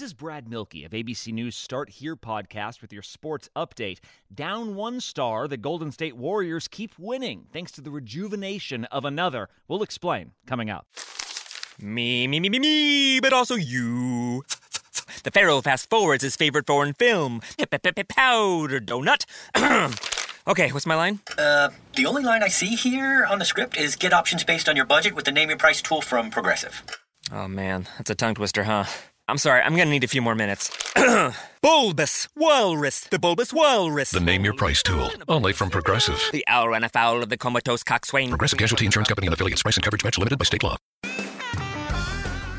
This is Brad Milkey of ABC News Start Here podcast with your sports update. Down one star, the Golden State Warriors keep winning thanks to the rejuvenation of another. We'll explain coming up. Me, me, me, me, me, but also you. The Pharaoh fast forwards his favorite foreign film, Powder Donut. okay, what's my line? Uh, the only line I see here on the script is get options based on your budget with the name your price tool from Progressive. Oh man, that's a tongue twister, huh? I'm sorry, I'm gonna need a few more minutes. bulbous Walrus, the Bulbous Walrus. The name your price tool, only from Progressive. The owl ran afoul of the comatose coxswain. Progressive Casualty Insurance Company and affiliates. Price and coverage match limited by state law.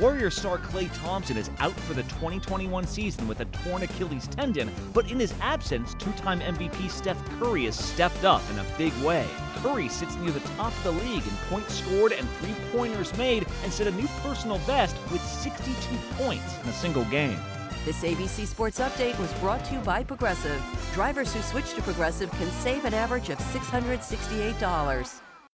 Warrior star Klay Thompson is out for the 2021 season with a torn Achilles tendon, but in his absence, two time MVP Steph Curry has stepped up in a big way. Curry sits near the top of the league in points scored and three pointers made and set a new personal best with 62 points in a single game. This ABC Sports Update was brought to you by Progressive. Drivers who switch to Progressive can save an average of $668.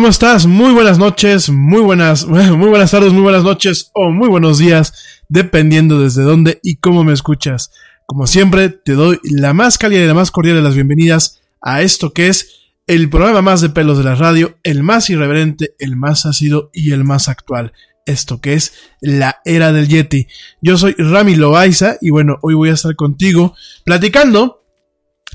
¿Cómo estás? Muy buenas noches, muy buenas, muy buenas tardes, muy buenas noches o muy buenos días, dependiendo desde dónde y cómo me escuchas. Como siempre, te doy la más cálida y la más cordial de las bienvenidas a esto que es el programa más de pelos de la radio, el más irreverente, el más ácido y el más actual. Esto que es la era del Yeti. Yo soy Rami Loaiza y bueno, hoy voy a estar contigo platicando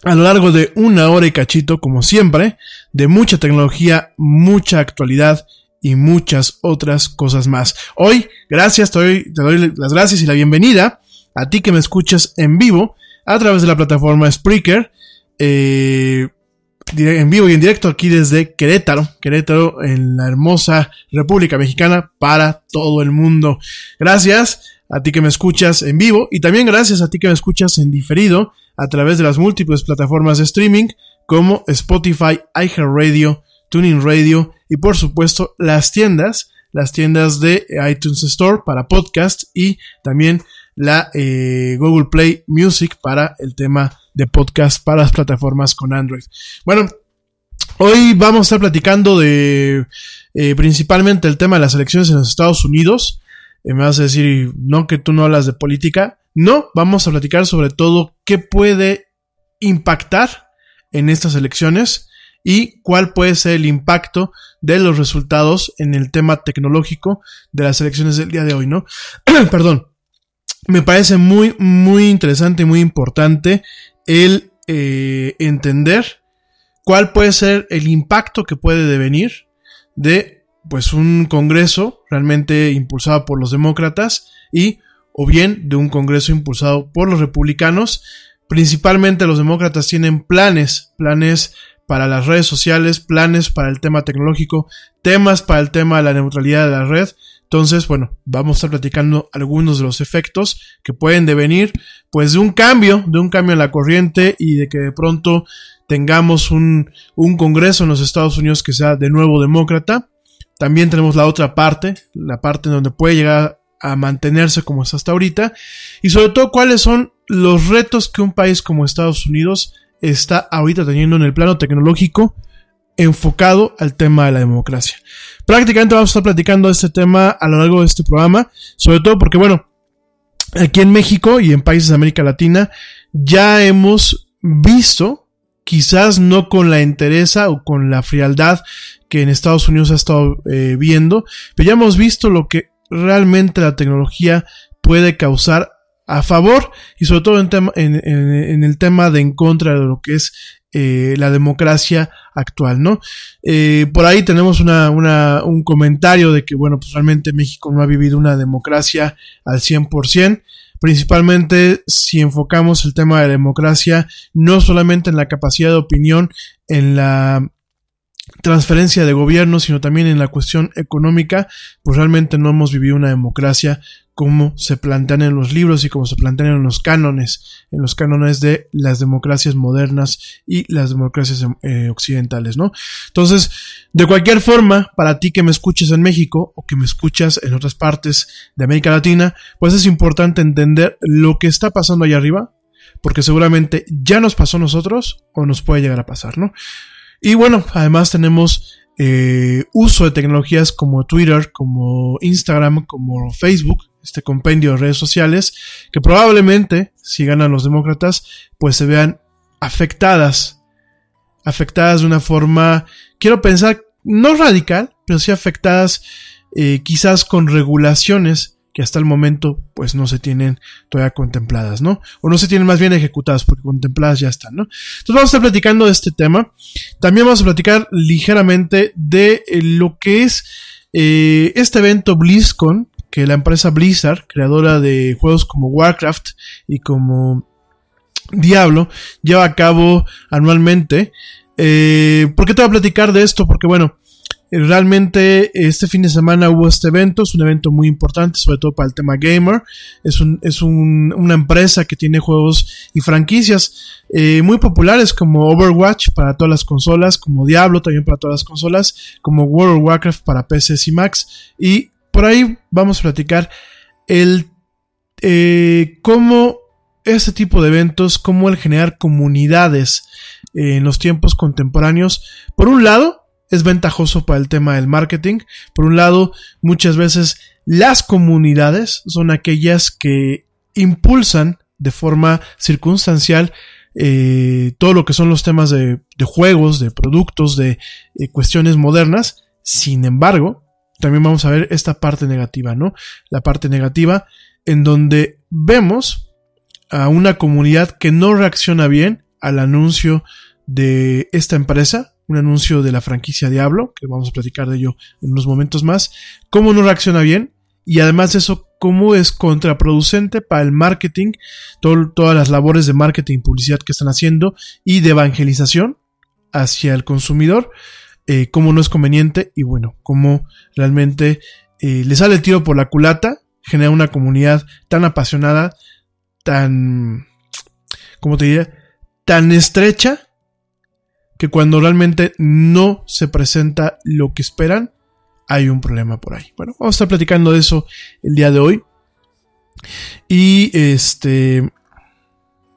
a lo largo de una hora y cachito, como siempre, de mucha tecnología, mucha actualidad y muchas otras cosas más. Hoy, gracias, te doy, las gracias y la bienvenida a ti que me escuchas en vivo a través de la plataforma Spreaker, eh, en vivo y en directo aquí desde Querétaro, Querétaro en la hermosa República Mexicana para todo el mundo. Gracias a ti que me escuchas en vivo y también gracias a ti que me escuchas en diferido a través de las múltiples plataformas de streaming como Spotify, iHeartRadio, Tuning Radio y por supuesto las tiendas, las tiendas de iTunes Store para podcast y también la eh, Google Play Music para el tema de podcast para las plataformas con Android. Bueno, hoy vamos a estar platicando de eh, principalmente el tema de las elecciones en los Estados Unidos. Me vas a decir, no, que tú no hablas de política. No, vamos a platicar sobre todo qué puede impactar en estas elecciones y cuál puede ser el impacto de los resultados en el tema tecnológico de las elecciones del día de hoy, ¿no? Perdón. Me parece muy, muy interesante y muy importante el eh, entender cuál puede ser el impacto que puede devenir de pues un congreso realmente impulsado por los demócratas y o bien de un Congreso impulsado por los republicanos. Principalmente los demócratas tienen planes, planes para las redes sociales, planes para el tema tecnológico, temas para el tema de la neutralidad de la red. Entonces, bueno, vamos a estar platicando algunos de los efectos que pueden devenir, pues de un cambio, de un cambio en la corriente y de que de pronto tengamos un, un Congreso en los Estados Unidos que sea de nuevo demócrata. También tenemos la otra parte, la parte en donde puede llegar a mantenerse como está hasta ahorita y sobre todo cuáles son los retos que un país como Estados Unidos está ahorita teniendo en el plano tecnológico enfocado al tema de la democracia. Prácticamente vamos a estar platicando este tema a lo largo de este programa, sobre todo porque bueno, aquí en México y en países de América Latina ya hemos visto, quizás no con la entereza o con la frialdad que en Estados Unidos ha estado eh, viendo, pero ya hemos visto lo que realmente la tecnología puede causar a favor y sobre todo en, el tema de en contra de lo que es eh, la democracia actual, ¿no? Eh, por ahí tenemos una, una, un comentario de que, bueno, pues realmente México no ha vivido una democracia al 100%, principalmente si enfocamos el tema de democracia no solamente en la capacidad de opinión, en la transferencia de gobierno, sino también en la cuestión económica, pues realmente no hemos vivido una democracia como se plantean en los libros y como se plantean en los cánones, en los cánones de las democracias modernas y las democracias eh, occidentales, ¿no? Entonces, de cualquier forma, para ti que me escuches en México o que me escuchas en otras partes de América Latina, pues es importante entender lo que está pasando allá arriba, porque seguramente ya nos pasó a nosotros o nos puede llegar a pasar, ¿no? Y bueno, además tenemos eh, uso de tecnologías como Twitter, como Instagram, como Facebook, este compendio de redes sociales, que probablemente, si ganan los demócratas, pues se vean afectadas, afectadas de una forma, quiero pensar, no radical, pero sí afectadas eh, quizás con regulaciones que hasta el momento pues no se tienen todavía contempladas, ¿no? O no se tienen más bien ejecutadas porque contempladas ya están, ¿no? Entonces vamos a estar platicando de este tema. También vamos a platicar ligeramente de eh, lo que es eh, este evento BlizzCon, que la empresa Blizzard, creadora de juegos como Warcraft y como Diablo, lleva a cabo anualmente Eh, ¿Por qué te voy a platicar de esto? Porque bueno, realmente este fin de semana hubo este evento, es un evento muy importante, sobre todo para el tema gamer. Es, un, es un, una empresa que tiene juegos y franquicias eh, muy populares como Overwatch para todas las consolas, como Diablo también para todas las consolas, como World of Warcraft para PCs y Macs. Y por ahí vamos a platicar el eh, cómo este tipo de eventos, cómo el generar comunidades en los tiempos contemporáneos, por un lado, es ventajoso para el tema del marketing. Por un lado, muchas veces las comunidades son aquellas que impulsan de forma circunstancial eh, todo lo que son los temas de, juegos, de productos, de eh, cuestiones modernas. Sin embargo, también vamos a ver esta parte negativa, ¿no? La parte negativa en donde vemos a una comunidad que no reacciona bien al anuncio de esta empresa, un anuncio de la franquicia Diablo, que vamos a platicar de ello en unos momentos más, cómo no reacciona bien y además de eso, cómo es contraproducente para el marketing, todas las labores de marketing y publicidad que están haciendo y de evangelización hacia el consumidor, eh, cómo no es conveniente y bueno, cómo realmente eh, le sale el tiro por la culata, genera una comunidad tan apasionada, tan, ¿cómo te diría? Tan estrecha que cuando realmente no se presenta lo que esperan, hay un problema por ahí. Bueno, vamos a estar platicando de eso el día de hoy. Y este.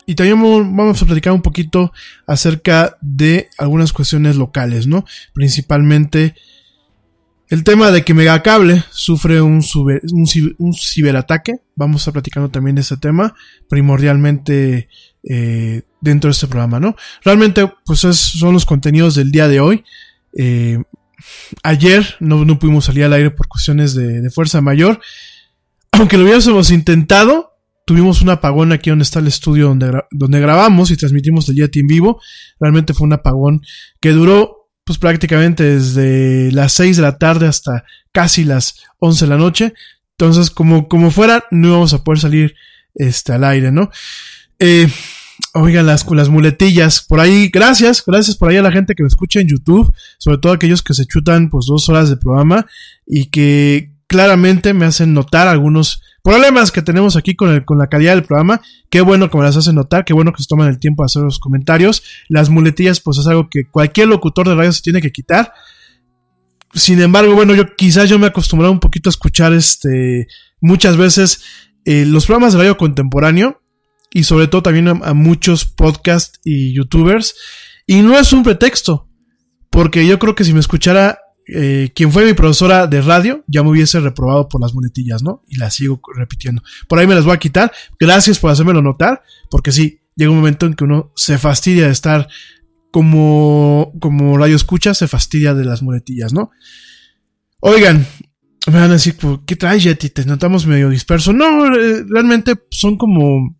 Y también vamos a platicar un poquito acerca de algunas cuestiones locales, ¿no? Principalmente el tema de que Megacable sufre un, ciberataque. Vamos a platicando también de ese tema. Primordialmente eh, dentro de este programa, ¿no? Realmente, pues son los contenidos del día de hoy. Eh, ayer no, no, pudimos salir al aire por cuestiones de, fuerza mayor. Aunque lo hubiésemos intentado, tuvimos un apagón aquí donde está el estudio donde, donde grabamos y transmitimos el Yeti en vivo. Realmente fue un apagón que duró pues prácticamente desde las 6 de la tarde hasta casi las 11 de la noche. Entonces, como, como fuera, no íbamos a poder salir este, al aire, ¿no? Eh, oigan, las, las muletillas, por ahí, gracias, gracias por ahí a la gente que me escucha en YouTube, sobre todo aquellos que se chutan pues dos horas de programa y que claramente me hacen notar algunos problemas que tenemos aquí con, el, con la calidad del programa. Qué bueno que me las hacen notar, qué bueno que se toman el tiempo de hacer los comentarios. Las muletillas pues es algo que cualquier locutor de radio se tiene que quitar. Sin embargo, bueno, yo quizás yo me he acostumbrado un poquito a escuchar este muchas veces eh, los programas de radio contemporáneo y sobre todo también a, muchos podcasts y youtubers. Y no es un pretexto, porque yo creo que si me escuchara eh, quien fue mi profesora de radio, ya me hubiese reprobado por las monetillas, ¿no? Y las sigo repitiendo. Por ahí me las voy a quitar. Gracias por hacérmelo notar, porque sí, llega un momento en que uno se fastidia de estar como, como radio escucha, se fastidia de las monetillas, ¿no? Oigan, me van a decir, ¿qué traes, Yeti? Te notamos medio disperso. No, eh, realmente son como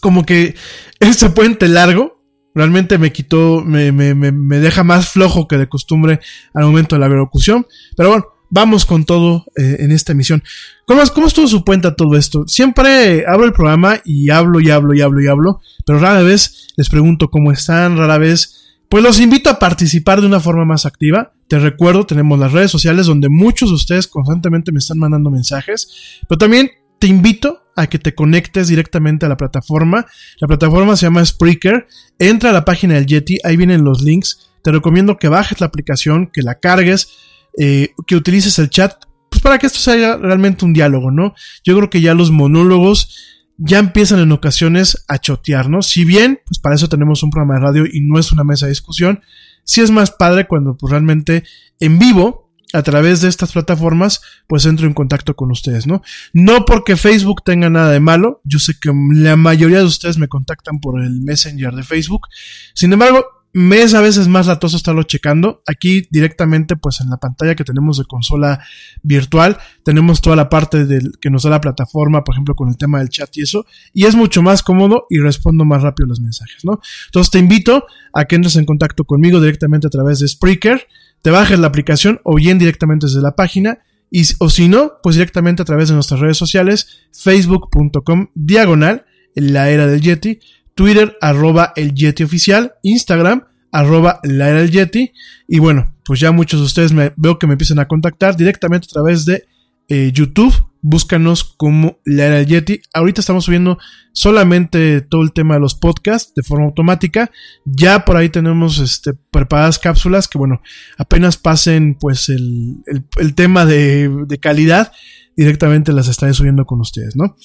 como que este puente largo realmente me quitó, me, me, me, deja más flojo que de costumbre al momento de la locución. Pero bueno, vamos con todo eh, en esta emisión. ¿Cómo, ¿Cómo estuvo su cuenta todo esto? Siempre abro el programa y hablo y hablo y hablo y hablo, pero rara vez les pregunto cómo están, rara vez. Pues los invito a participar de una forma más activa. Te recuerdo, tenemos las redes sociales donde muchos de ustedes constantemente me están mandando mensajes, pero también te invito a que te conectes directamente a la plataforma. La plataforma se llama Spreaker. Entra a la página del Yeti, ahí vienen los links. Te recomiendo que bajes la aplicación, que la cargues, eh, que utilices el chat, pues para que esto sea realmente un diálogo, ¿no? Yo creo que ya los monólogos ya empiezan en ocasiones a chotear, ¿no? Si bien, pues para eso tenemos un programa de radio y no es una mesa de discusión, sí es más padre cuando pues realmente en vivo a través de estas plataformas, pues entro en contacto con ustedes, ¿no? No porque Facebook tenga nada de malo, yo sé que la mayoría de ustedes me contactan por el Messenger de Facebook, sin embargo, me es a veces más latoso estarlo checando. Aquí directamente, pues en la pantalla que tenemos de consola virtual, tenemos toda la parte del, que nos da la plataforma, por ejemplo, con el tema del chat y eso, y es mucho más cómodo y respondo más rápido los mensajes, ¿no? Entonces te invito a que entres en contacto conmigo directamente a través de Spreaker te bajes la aplicación o bien directamente desde la página y, o si no, pues directamente a través de nuestras redes sociales, facebook.com diagonal, la era del Yeti, Twitter arroba el Yeti oficial, Instagram arroba la era del Yeti. Y bueno, pues ya muchos de ustedes me, veo que me empiezan a contactar directamente a través de eh, YouTube. Búscanos como la era Yeti. Ahorita estamos subiendo solamente todo el tema de los podcasts de forma automática. Ya por ahí tenemos este, preparadas cápsulas que bueno, apenas pasen pues el, el, tema de, de, calidad, directamente las estaré subiendo con ustedes, ¿no?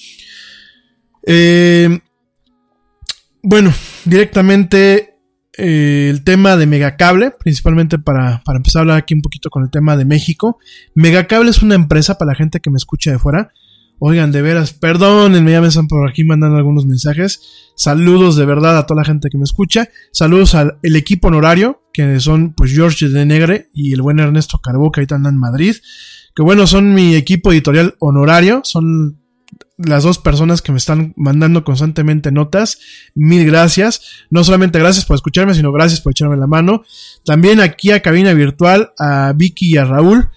Eh, bueno, directamente eh, el tema de Megacable, principalmente para, para, empezar a hablar aquí un poquito con el tema de México. Megacable es una empresa para la gente que me escucha de fuera. Oigan, de veras, perdónenme, ya me están por aquí mandando algunos mensajes. Saludos de verdad a toda la gente que me escucha. Saludos al el equipo honorario, que son pues George de Negre y el buen Ernesto Carbó, que ahorita andan en Madrid. Que bueno, son mi equipo editorial honorario, son las dos personas que me están mandando constantemente notas. Mil gracias. No solamente gracias por escucharme, sino gracias por echarme la mano. También aquí a cabina virtual a Vicky y a Raúl,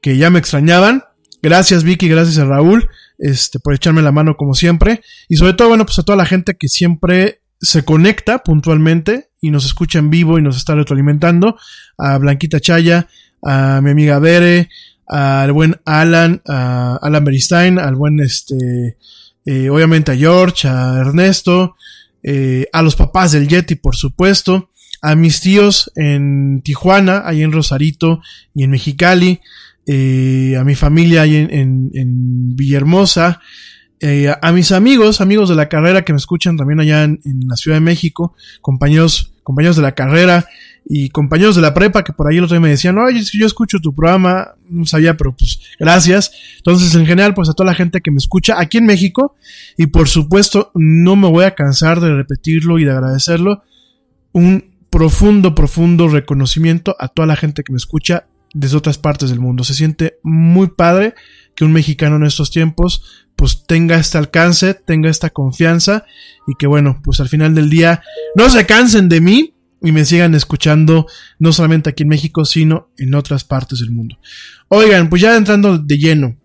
que ya me extrañaban. Gracias Vicky, gracias a Raúl, este, por echarme la mano como siempre. Y sobre todo, bueno, pues a toda la gente que siempre se conecta puntualmente y nos escucha en vivo y nos está retroalimentando. A Blanquita Chaya, a mi amiga Bere, al buen Alan, a Alan Beristain, al buen este, eh, obviamente a George, a Ernesto, eh, a los papás del Yeti, por supuesto, a mis tíos en Tijuana, ahí en Rosarito y en Mexicali, eh, a mi familia ahí en, en, Villahermosa, a mis amigos, amigos de la carrera que me escuchan también allá en, en la Ciudad de México, compañeros, compañeros de la carrera, y compañeros de la prepa que por ahí el otro día me decían, oye, yo escucho tu programa, no sabía, pero pues gracias. Entonces, en general, pues a toda la gente que me escucha aquí en México, y por supuesto, no me voy a cansar de repetirlo y de agradecerlo, un profundo, profundo reconocimiento a toda la gente que me escucha desde otras partes del mundo. Se siente muy padre que un mexicano en estos tiempos pues tenga este alcance, tenga esta confianza y que bueno, pues al final del día no se cansen de mí, y me sigan escuchando no solamente aquí en México, sino en otras partes del mundo. Oigan, pues ya entrando de lleno.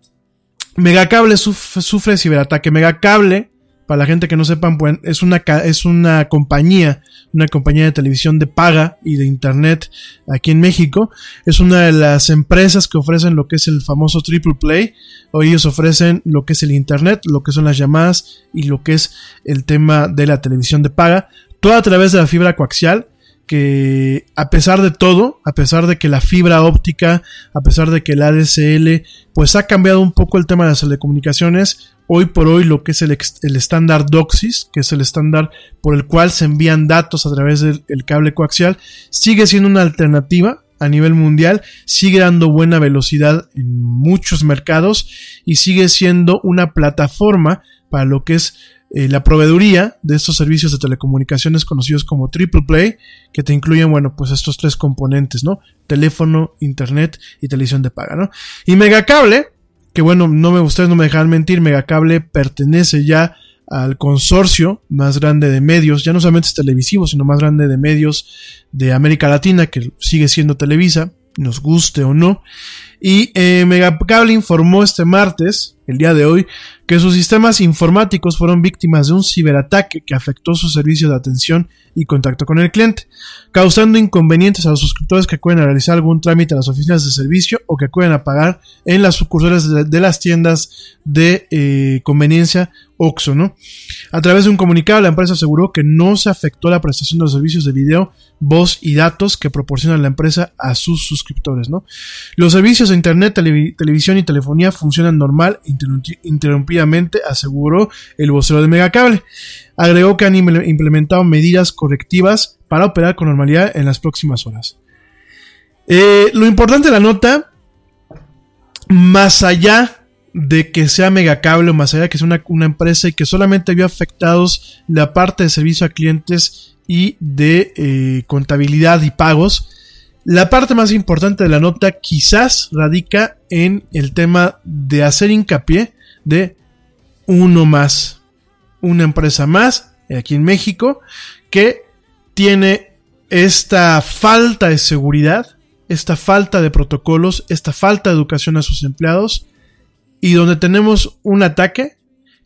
Megacable sufre ciberataque. Megacable, para la gente que no sepan, pues, es una, es una compañía, una compañía de televisión de paga y de internet aquí en México. Es una de las empresas que ofrecen lo que es el famoso triple play. O ellos ofrecen lo que es el internet, lo que son las llamadas y lo que es el tema de la televisión de paga. Todo a través de la fibra coaxial que a pesar de todo, a pesar de que la fibra óptica, a pesar de que el ADSL, pues ha cambiado un poco el tema de las telecomunicaciones, hoy por hoy lo que es el, estándar DOCSIS, que es el estándar por el cual se envían datos a través del cable coaxial, sigue siendo una alternativa a nivel mundial, sigue dando buena velocidad en muchos mercados y sigue siendo una plataforma para lo que es eh, la proveeduría de estos servicios de telecomunicaciones conocidos como Triple Play, que te incluyen, bueno, pues estos tres componentes, ¿no? Teléfono, internet y televisión de paga, ¿no? Y Megacable, que bueno, no me, ustedes no me dejan mentir, Megacable pertenece ya al consorcio más grande de medios, ya no solamente es televisivo, sino más grande de medios de América Latina, que sigue siendo Televisa, nos guste o no. Y eh, Megacable informó este martes, el día de hoy, que sus sistemas informáticos fueron víctimas de un ciberataque que afectó su servicio de atención y contacto con el cliente, causando inconvenientes a los suscriptores que acuden a realizar algún trámite a las oficinas de servicio o que acuden a pagar en las sucursales de, las tiendas de eh, conveniencia OXO, ¿no? A través de un comunicado, la empresa aseguró que no se afectó la prestación de los servicios de video, voz y datos que proporciona la empresa a sus suscriptores, ¿no? Los servicios de internet, televisión y telefonía funcionan normal, interrumpidamente, aseguró el vocero de Megacable. Agregó que han implementado medidas correctivas para operar con normalidad en las próximas horas. Eh, lo importante de la nota, más allá de que sea megacable más allá de que sea una, empresa y que solamente vio afectados la parte de servicio a clientes y de eh, contabilidad y pagos, la parte más importante de la nota quizás radica en el tema de hacer hincapié de uno más, una empresa más aquí en México que tiene esta falta de seguridad, esta falta de protocolos, esta falta de educación a sus empleados y donde tenemos un ataque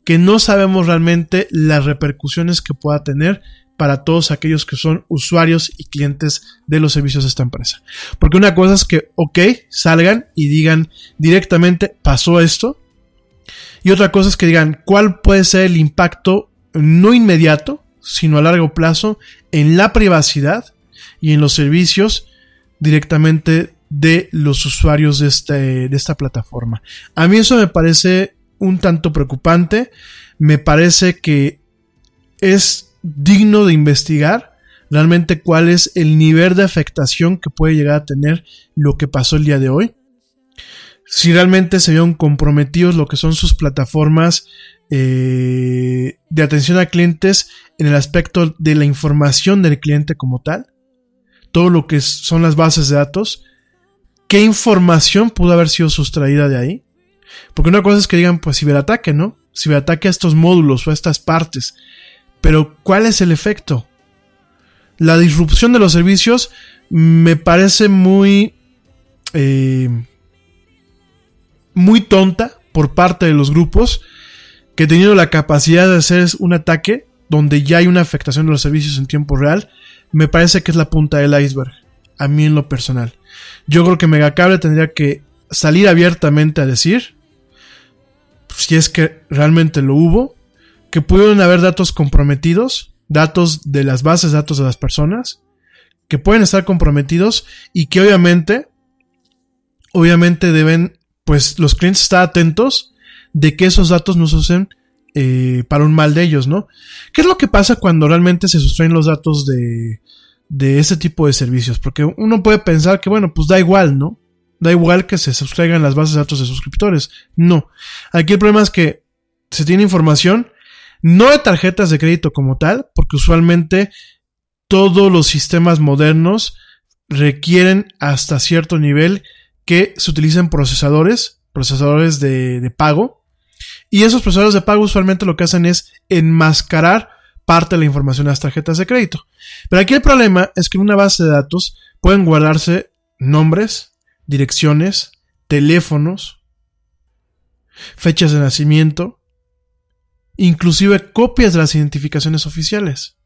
que no sabemos realmente las repercusiones que pueda tener para todos aquellos que son usuarios y clientes de los servicios de esta empresa. Porque una cosa es que, ok, salgan y digan directamente, pasó esto. Y otra cosa es que digan cuál puede ser el impacto no inmediato, sino a largo plazo en la privacidad y en los servicios directamente de los usuarios de, este, de esta plataforma. A mí eso me parece un tanto preocupante. Me parece que es digno de investigar realmente cuál es el nivel de afectación que puede llegar a tener lo que pasó el día de hoy. Si realmente se vieron comprometidos lo que son sus plataformas eh, de atención a clientes en el aspecto de la información del cliente como tal, todo lo que son las bases de datos, qué información pudo haber sido sustraída de ahí. Porque una cosa es que digan, pues ciberataque, ¿no? Ciberataque a estos módulos o a estas partes. Pero, ¿cuál es el efecto? La disrupción de los servicios me parece muy... Eh, muy tonta por parte de los grupos que teniendo la capacidad de hacer un ataque donde ya hay una afectación de los servicios en tiempo real, me parece que es la punta del iceberg, a mí en lo personal. Yo creo que Megacable tendría que salir abiertamente a decir, si es que realmente lo hubo, que pudieron haber datos comprometidos, datos de las bases datos de las personas, que pueden estar comprometidos y que obviamente, obviamente deben, pues los clientes estar atentos de que esos datos no se usen eh, para un mal de ellos, ¿no? ¿Qué es lo que pasa cuando realmente se sustraen los datos de, de ese tipo de servicios? Porque uno puede pensar que, bueno, pues da igual, ¿no? Da igual que se sustraigan las bases de datos de suscriptores. No. Aquí el problema es que se tiene información no de tarjetas de crédito como tal, porque usualmente todos los sistemas modernos requieren hasta cierto nivel que se utilicen procesadores, procesadores de, pago. Y esos procesadores de pago usualmente lo que hacen es enmascarar parte de la información de las tarjetas de crédito. Pero aquí el problema es que en una base de datos pueden guardarse nombres, direcciones, teléfonos, fechas de nacimiento, inclusive copias de las identificaciones oficiales.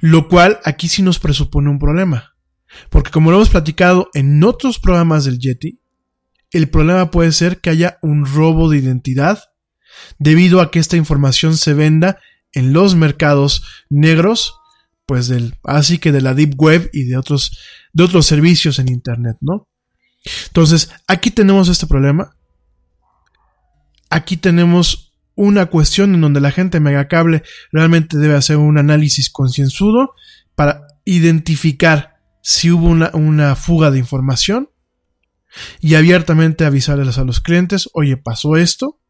Lo cual aquí sí nos presupone un problema. Porque como lo hemos platicado en otros programas del Yeti, el problema puede ser que haya un robo de identidad debido a que esta información se venda en los mercados negros, pues del, así que de la deep web y de otros, de otros servicios en internet, ¿no? Entonces, aquí tenemos este problema. Aquí tenemos una cuestión en donde la gente megacable realmente debe hacer un análisis concienzudo para identificar si hubo una, fuga de información y abiertamente avisarles a los clientes, oye, pasó esto,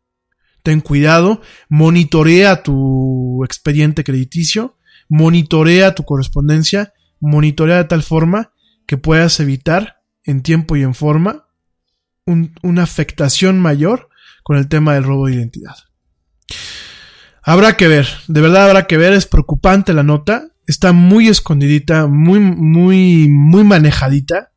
ten cuidado, monitorea tu expediente crediticio, monitorea tu correspondencia, monitorea de tal forma que puedas evitar en tiempo y en forma una afectación mayor con el tema del robo de identidad. Habrá que ver, de verdad habrá que ver, es preocupante la nota, está muy escondidita, muy, muy, muy manejadita.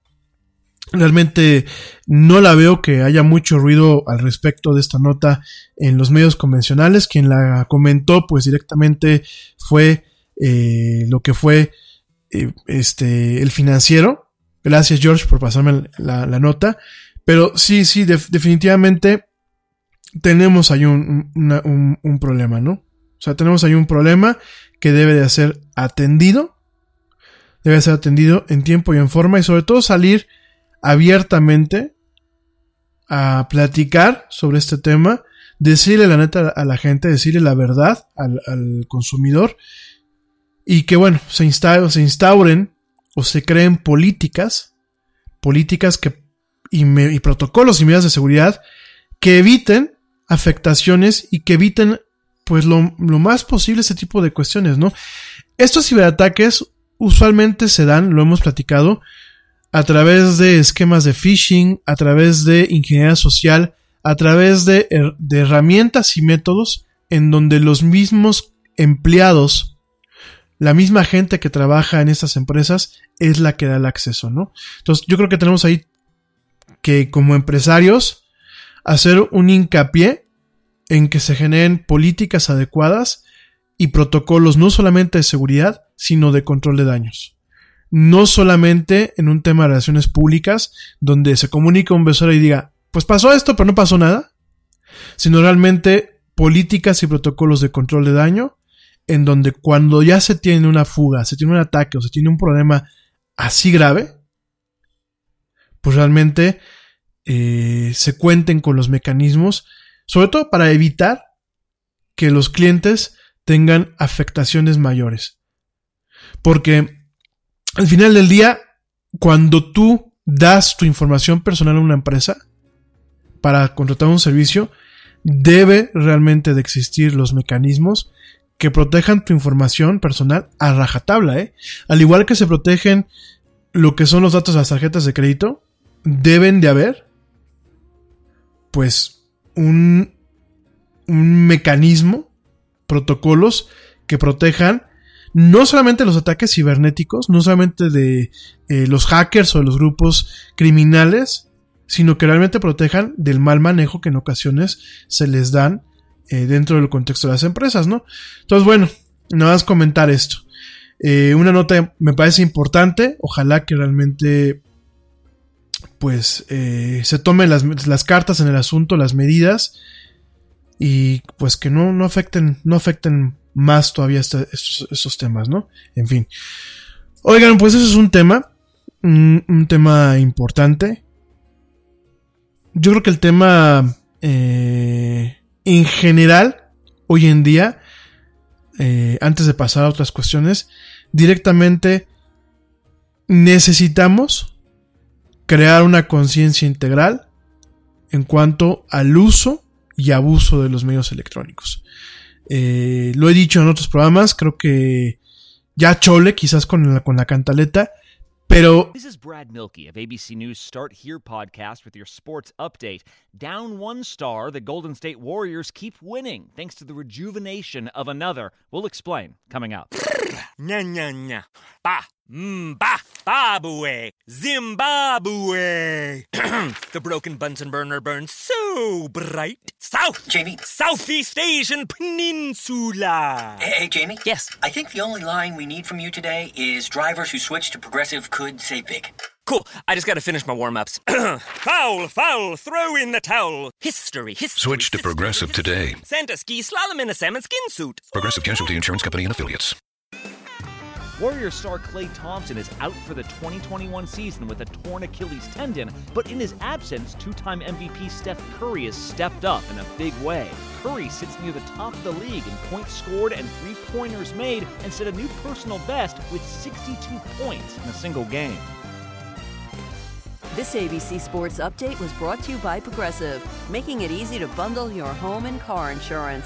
Realmente no la veo que haya mucho ruido al respecto de esta nota en los medios convencionales. Quien la comentó, pues directamente fue eh, lo que fue eh, este el financiero. Gracias George por pasarme la, nota. Pero sí, sí, definitivamente tenemos ahí un, un, problema, ¿no? O sea, tenemos ahí un problema que debe de ser atendido, debe ser atendido en tiempo y en forma y sobre todo salir abiertamente a platicar sobre este tema, decirle la neta a la gente, decirle la verdad al, consumidor y que bueno, se, se instauren o se creen políticas, políticas que, y, y protocolos y medidas de seguridad que eviten afectaciones y que eviten pues lo, más posible ese tipo de cuestiones, ¿no? Estos ciberataques usualmente se dan, lo hemos platicado, a través de esquemas de phishing, a través de ingeniería social, a través de, de herramientas y métodos en donde los mismos empleados, la misma gente que trabaja en estas empresas es la que da el acceso, ¿no? Entonces yo creo que tenemos ahí que como empresarios hacer un hincapié en que se generen políticas adecuadas y protocolos no solamente de seguridad, sino de control de daños. No solamente en un tema de relaciones públicas, donde se comunica un besoro y diga, pues pasó esto, pero no pasó nada, sino realmente políticas y protocolos de control de daño, en donde cuando ya se tiene una fuga, se tiene un ataque o se tiene un problema así grave, pues realmente eh, se cuenten con los mecanismos, sobre todo para evitar que los clientes tengan afectaciones mayores. Porque al final del día, cuando tú das tu información personal a una empresa para contratar un servicio, debe realmente de existir los mecanismos que protejan tu información personal a rajatabla, ¿eh? Al igual que se protegen lo que son los datos de las tarjetas de crédito, deben de haber, pues, un, un mecanismo, protocolos que protejan no solamente los ataques cibernéticos, no solamente de eh, los hackers o de los grupos criminales, sino que realmente protejan del mal manejo que en ocasiones se les dan eh, dentro del contexto de las empresas, ¿no? Entonces, bueno, nada más comentar esto. Eh, una nota me parece importante, ojalá que realmente pues eh, se tomen las, cartas en el asunto, las medidas y pues que no, no afecten, no afecten más todavía estos, temas, ¿no? En fin. Oigan, pues eso es un tema, un, tema importante. Yo creo que el tema eh, en general, hoy en día, eh, antes de pasar a otras cuestiones, directamente necesitamos crear una conciencia integral en cuanto al uso y abuso de los medios electrónicos. Eh, lo he dicho en otros programas, creo que ya chole, quizás con la, con la cantaleta, Pero. This is Brad Milkey of ABC News Start Here podcast with your sports update. Down one star, the Golden State Warriors keep winning thanks to the rejuvenation of another. We'll explain coming up. Nya, nya, nya. Ba, mm, Babue, Zimbabwe. the broken Bunsen burner burns so bright. South, Jamie. Southeast Asian Peninsula. Hey, hey, Jamie? Yes. I think the only line we need from you today is drivers who switch to progressive could say big. Cool. I just got to finish my warm ups. foul, foul, throw in the towel. History, history. Switch to history, Progressive history. today. Santa ski slalom in a salmon skin suit. Progressive Casualty Insurance Company and Affiliates. Warrior star Clay Thompson is out for the 2021 season with a torn Achilles tendon, but in his absence, two time MVP Steph Curry has stepped up in a big way. Curry sits near the top of the league in points scored and three pointers made and set a new personal best with 62 points in a single game. This ABC Sports Update was brought to you by Progressive, making it easy to bundle your home and car insurance.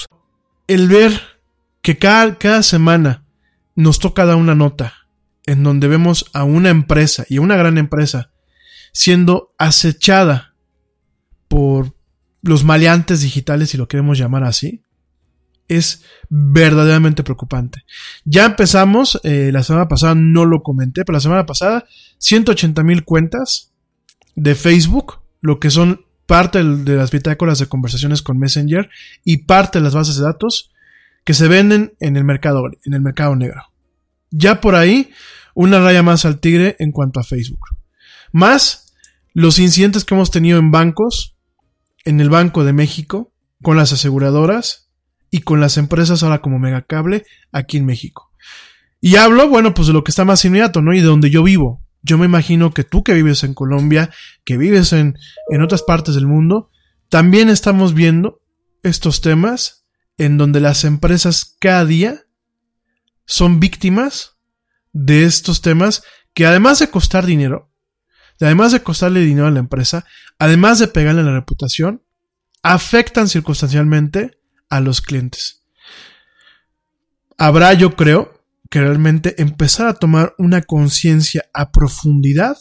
El ver que cada, semana nos toca dar una nota en donde vemos a una empresa y a una gran empresa siendo acechada por los maleantes digitales, si lo queremos llamar así, es verdaderamente preocupante. Ya empezamos, eh, la semana pasada no lo comenté, pero la semana pasada 180 mil cuentas de Facebook, lo que son parte de las bitácoras de conversaciones con Messenger y parte de las bases de datos que se venden en el mercado, en el mercado negro. Ya por ahí, una raya más al tigre en cuanto a Facebook. Más los incidentes que hemos tenido en bancos, en el Banco de México, con las aseguradoras y con las empresas ahora como Megacable aquí en México. Y hablo, bueno, pues de lo que está más inmediato, ¿no? Y de donde yo vivo. Yo me imagino que tú que vives en Colombia, que vives en, en otras partes del mundo, también estamos viendo estos temas en donde las empresas cada día son víctimas de estos temas que además de costar dinero, además de costarle dinero a la empresa, además de pegarle la reputación, afectan circunstancialmente a los clientes. habrá, yo creo, que realmente empezar a tomar una conciencia a profundidad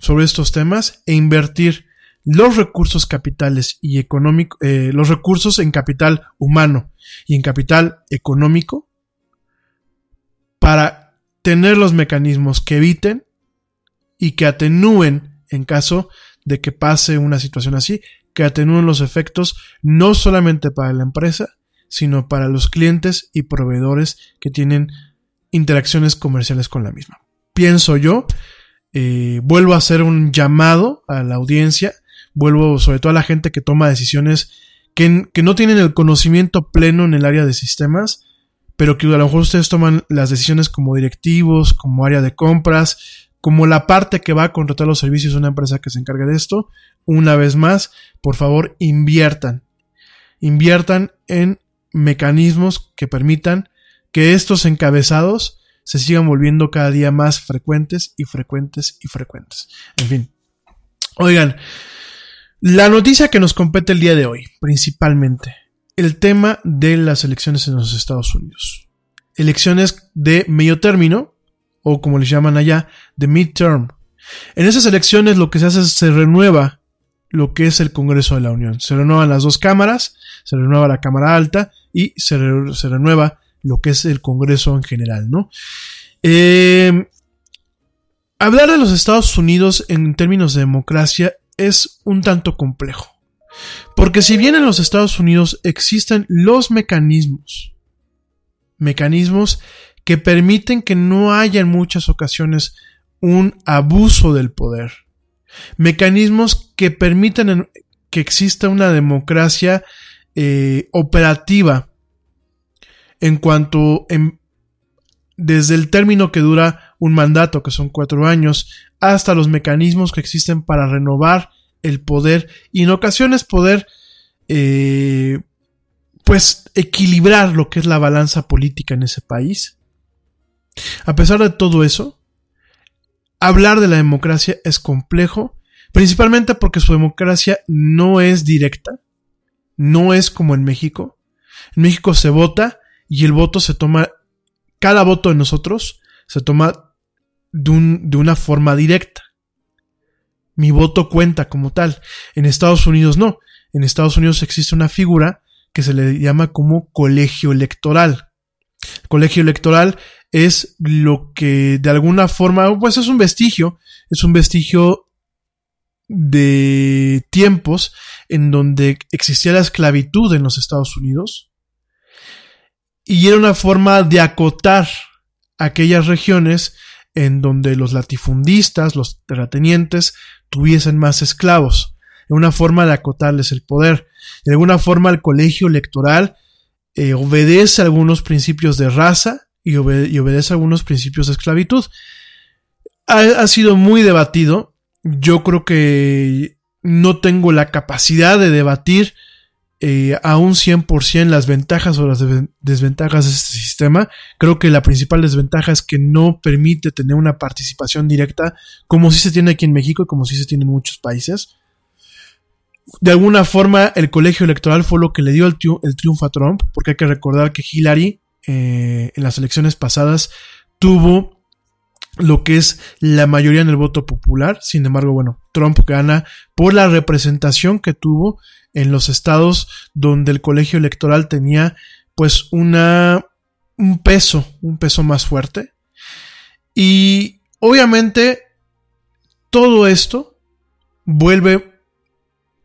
sobre estos temas e invertir los recursos capitales y económicos, eh, los recursos en capital humano y en capital económico para tener los mecanismos que eviten y que atenúen en caso de que pase una situación así, que atenúen los efectos no solamente para la empresa, sino para los clientes y proveedores que tienen interacciones comerciales con la misma. Pienso yo, eh, vuelvo a hacer un llamado a la audiencia, vuelvo sobre todo a la gente que toma decisiones que, que no tienen el conocimiento pleno en el área de sistemas, pero que a lo mejor ustedes toman las decisiones como directivos, como área de compras, como la parte que va a contratar los servicios de una empresa que se encargue de esto, una vez más, por favor, inviertan. Inviertan en mecanismos que permitan que estos encabezados se sigan volviendo cada día más frecuentes y frecuentes y frecuentes. En fin. Oigan, la noticia que nos compete el día de hoy, principalmente, el tema de las elecciones en los Estados Unidos. Elecciones de medio término, o como les llaman allá, de midterm. En esas elecciones lo que se hace es se renueva lo que es el Congreso de la Unión. Se renuevan las dos cámaras, se renueva la Cámara Alta y se, se renueva lo que es el Congreso en general, ¿no? Eh, hablar de los Estados Unidos en términos de democracia es un tanto complejo. Porque si bien en los Estados Unidos existen los mecanismos, mecanismos que permiten que no haya en muchas ocasiones un abuso del poder, mecanismos que permiten que exista una democracia eh, operativa en cuanto desde el término que dura un mandato, que son cuatro años, hasta los mecanismos que existen para renovar el poder y en ocasiones poder eh, pues equilibrar lo que es la balanza política en ese país. A pesar de todo eso, hablar de la democracia es complejo, principalmente porque su democracia no es directa, no es como en México. En México se vota y el voto se toma, cada voto de nosotros se toma de, de una forma directa. Mi voto cuenta como tal. En Estados Unidos no. En Estados Unidos existe una figura que se le llama como colegio electoral. colegio electoral es lo que de alguna forma, pues es un vestigio, es un vestigio de tiempos en donde existía la esclavitud en los Estados Unidos y era una forma de acotar aquellas regiones en donde los latifundistas, los terratenientes, tuviesen más esclavos. Era una forma de acotarles el poder. De alguna forma el colegio electoral eh, obedece algunos principios de raza y, obedece algunos principios de esclavitud. ha sido muy debatido. Yo creo que no tengo la capacidad de debatir eh, a un 100% las ventajas o las desventajas de este sistema. Creo que la principal desventaja es que no permite tener una participación directa como si se tiene aquí en México y como si se tiene en muchos países. De alguna forma, el colegio electoral fue lo que le dio el, triunfo a Trump, porque hay que recordar que Hillary eh, en las elecciones pasadas tuvo lo que es la mayoría en el voto popular. Sin embargo, bueno, Trump gana por la representación que tuvo en los estados donde el colegio electoral tenía pues una un peso, un peso más fuerte. Y obviamente todo esto vuelve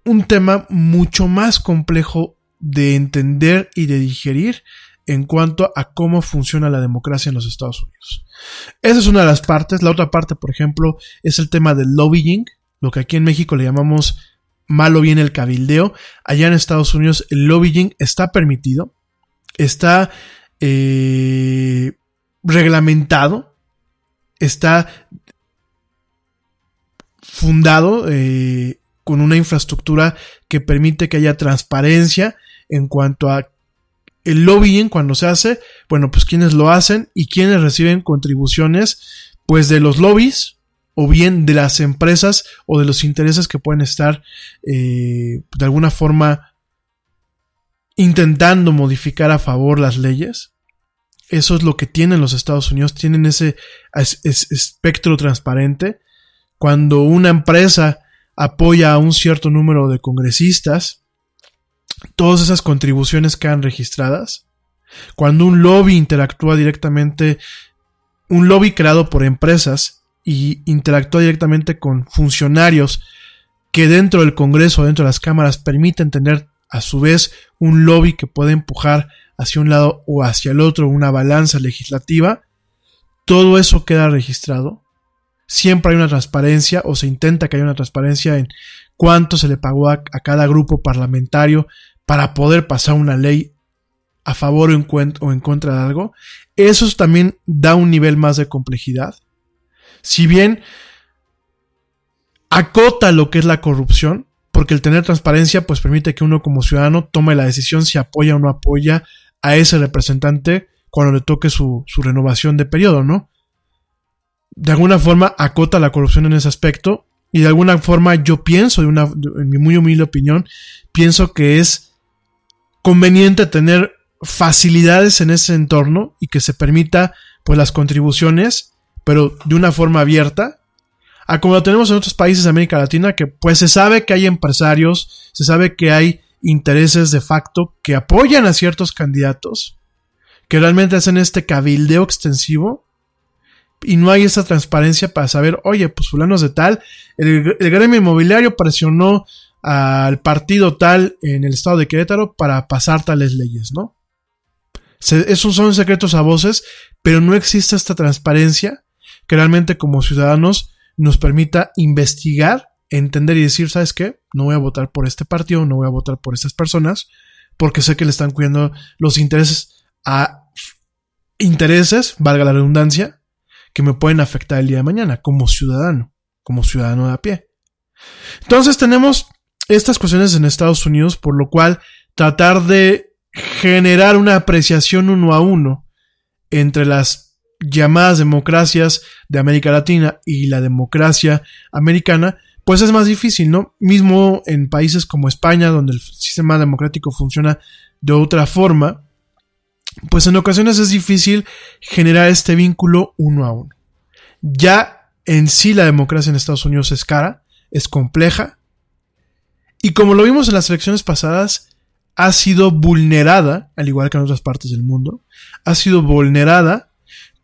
un tema mucho más complejo de entender y de digerir en cuanto a cómo funciona la democracia en los Estados Unidos. Esa es una de las partes. La otra parte, por ejemplo, es el tema del lobbying, lo que aquí en México le llamamos malo bien el cabildeo. Allá en Estados Unidos el lobbying está permitido, está eh, reglamentado, está fundado eh, con una infraestructura que permite que haya transparencia en cuanto a el lobbying cuando se hace, bueno, pues quienes lo hacen y quienes reciben contribuciones, pues de los lobbies, o bien de las empresas o de los intereses que pueden estar eh, de alguna forma intentando modificar a favor las leyes. Eso es lo que tienen los Estados Unidos, tienen ese, espectro transparente. Cuando una empresa apoya a un cierto número de congresistas, todas esas contribuciones quedan registradas. Cuando un lobby interactúa directamente, un lobby creado por empresas y interactúa directamente con funcionarios que dentro del Congreso, dentro de las cámaras, permiten tener a su vez un lobby que puede empujar hacia un lado o hacia el otro una balanza legislativa, todo eso queda registrado. Siempre hay una transparencia o se intenta que haya una transparencia en cuánto se le pagó a, cada grupo parlamentario para poder pasar una ley a favor o en, o en contra de algo. Eso también da un nivel más de complejidad. Si bien acota lo que es la corrupción, porque el tener transparencia pues permite que uno como ciudadano tome la decisión si apoya o no apoya a ese representante cuando le toque su, su renovación de periodo, ¿no? De alguna forma acota la corrupción en ese aspecto y de alguna forma yo pienso, de una, en mi muy humilde opinión, pienso que es conveniente tener facilidades en ese entorno y que se permita pues las contribuciones, pero de una forma abierta a como lo tenemos en otros países de América Latina, que pues se sabe que hay empresarios, se sabe que hay intereses de facto que apoyan a ciertos candidatos, que realmente hacen este cabildeo extensivo y no hay esa transparencia para saber, oye, pues fulanos de tal, el, gremio inmobiliario presionó al partido tal en el estado de Querétaro para pasar tales leyes, ¿no? esos son secretos a voces, pero no existe esta transparencia que realmente como ciudadanos nos permita investigar, entender y decir, ¿sabes qué? No voy a votar por este partido, no voy a votar por estas personas, porque sé que le están cuidando los intereses a intereses, valga la redundancia, que me pueden afectar el día de mañana como ciudadano, como ciudadano de a pie. Entonces tenemos estas cuestiones en Estados Unidos, por lo cual tratar de generar una apreciación uno a uno entre las llamadas democracias de América Latina y la democracia americana, pues es más difícil, ¿no? Mismo en países como España, donde el sistema democrático funciona de otra forma, pues en ocasiones es difícil generar este vínculo uno a uno. Ya en sí la democracia en Estados Unidos es cara, es compleja, y como lo vimos en las elecciones pasadas, ha sido vulnerada, al igual que en otras partes del mundo, ha sido vulnerada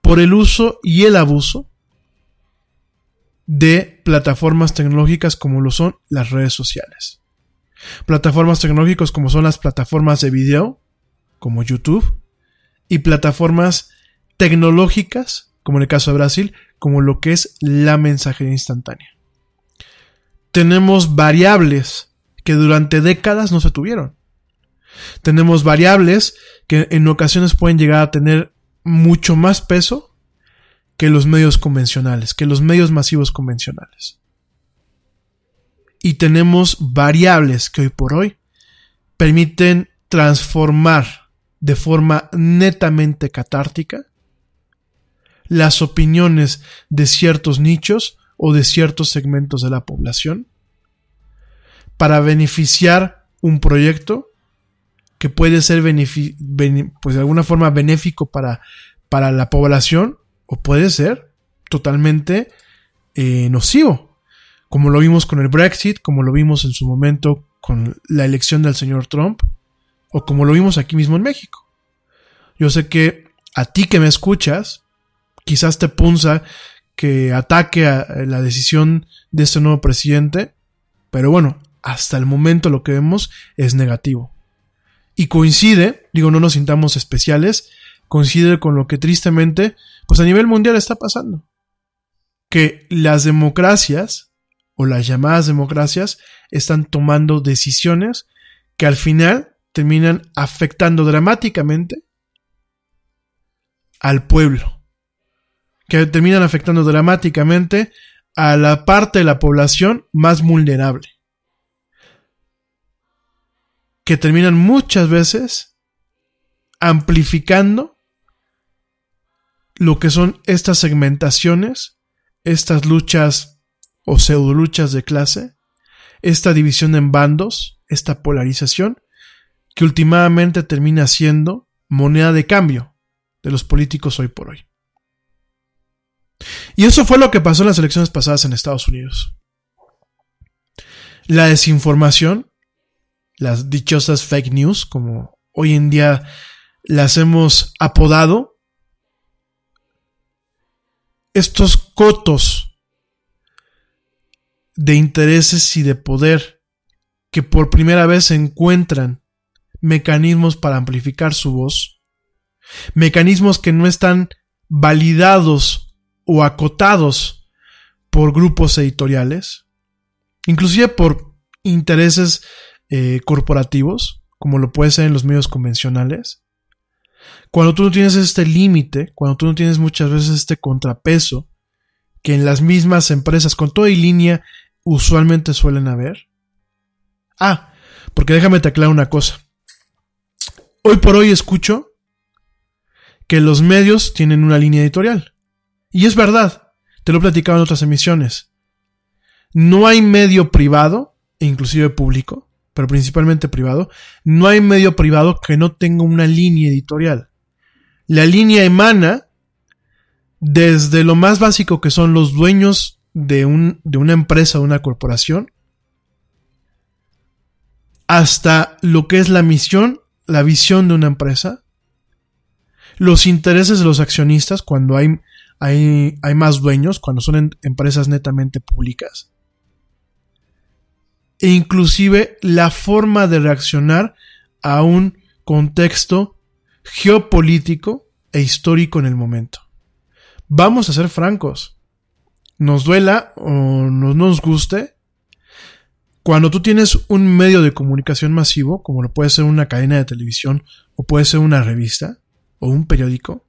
por el uso y el abuso de plataformas tecnológicas como lo son las redes sociales. Plataformas tecnológicas como son las plataformas de video, como YouTube, y plataformas tecnológicas, como en el caso de Brasil, como lo que es la mensajería instantánea. Tenemos variables que durante décadas no se tuvieron. Tenemos variables que en ocasiones pueden llegar a tener mucho más peso que los medios convencionales, que los medios masivos convencionales. Y tenemos variables que hoy por hoy permiten transformar de forma netamente catártica las opiniones de ciertos nichos o de ciertos segmentos de la población para beneficiar un proyecto que puede ser pues de alguna forma benéfico para, para la población o puede ser totalmente eh, nocivo, como lo vimos con el Brexit, como lo vimos en su momento con la elección del señor Trump, o como lo vimos aquí mismo en México. Yo sé que a ti que me escuchas, quizás te punza que ataque a la decisión de este nuevo presidente, pero bueno, hasta el momento lo que vemos es negativo. Y coincide, digo, no nos sintamos especiales, coincide con lo que tristemente, pues a nivel mundial está pasando. Que las democracias, o las llamadas democracias, están tomando decisiones que al final terminan afectando dramáticamente al pueblo. Que terminan afectando dramáticamente a la parte de la población más vulnerable que terminan muchas veces amplificando lo que son estas segmentaciones, estas luchas o pseudo luchas de clase, esta división en bandos, esta polarización, que últimamente termina siendo moneda de cambio de los políticos hoy por hoy. Y eso fue lo que pasó en las elecciones pasadas en Estados Unidos. La desinformación, las dichosas fake news, como hoy en día las hemos apodado, estos cotos de intereses y de poder que por primera vez encuentran mecanismos para amplificar su voz, mecanismos que no están validados o acotados por grupos editoriales, inclusive por intereses eh, corporativos, como lo puede ser en los medios convencionales. Cuando tú no tienes este límite, cuando tú no tienes muchas veces este contrapeso que en las mismas empresas con toda y línea usualmente suelen haber. Ah, porque déjame te aclarar una cosa. Hoy por hoy escucho que los medios tienen una línea editorial. Y es verdad, te lo he platicado en otras emisiones. No hay medio privado, e inclusive público, pero principalmente privado, no hay medio privado que no tenga una línea editorial. La línea emana desde lo más básico que son los dueños de, un, de una empresa o una corporación, hasta lo que es la misión, la visión de una empresa, los intereses de los accionistas cuando hay, hay, hay más dueños, cuando son empresas netamente públicas, e inclusive la forma de reaccionar a un contexto geopolítico e histórico en el momento. Vamos a ser francos. Nos duela o no nos guste. Cuando tú tienes un medio de comunicación masivo, como lo puede ser una cadena de televisión o puede ser una revista o un periódico,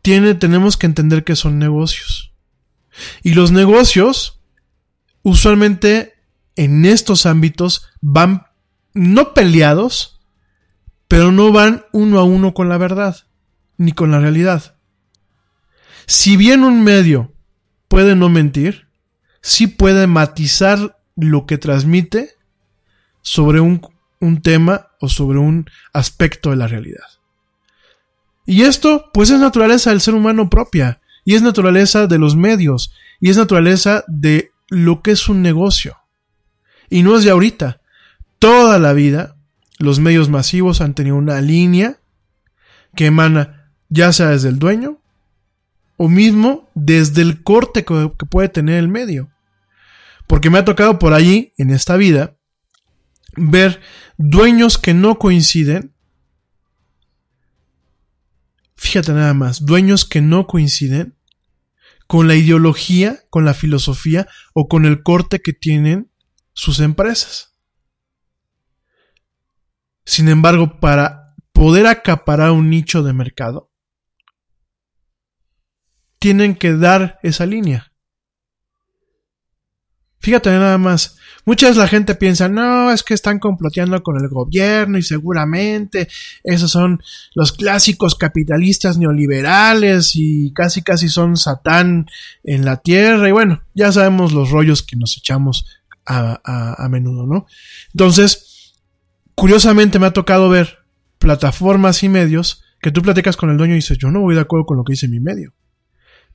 tiene, tenemos que entender que son negocios. Y los negocios usualmente en estos ámbitos van no peleados, pero no van uno a uno con la verdad, ni con la realidad. Si bien un medio puede no mentir, sí puede matizar lo que transmite sobre un, un tema o sobre un aspecto de la realidad. Y esto, pues es naturaleza del ser humano propia, y es naturaleza de los medios, y es naturaleza de lo que es un negocio. Y no es de ahorita. Toda la vida los medios masivos han tenido una línea que emana ya sea desde el dueño o mismo desde el corte que, puede tener el medio. Porque me ha tocado por allí, en esta vida, ver dueños que no coinciden. Fíjate nada más, dueños que no coinciden con la ideología, con la filosofía o con el corte que tienen sus empresas. Sin embargo, para poder acaparar un nicho de mercado, tienen que dar esa línea. Fíjate nada más, Muchas la gente piensa, no, es que están comploteando con el gobierno y seguramente esos son los clásicos capitalistas neoliberales y casi casi son Satán en la tierra y bueno, ya sabemos los rollos que nos echamos a, a menudo, ¿no? Entonces, curiosamente me ha tocado ver plataformas y medios que tú platicas con el dueño y dices, yo no voy de acuerdo con lo que dice mi medio,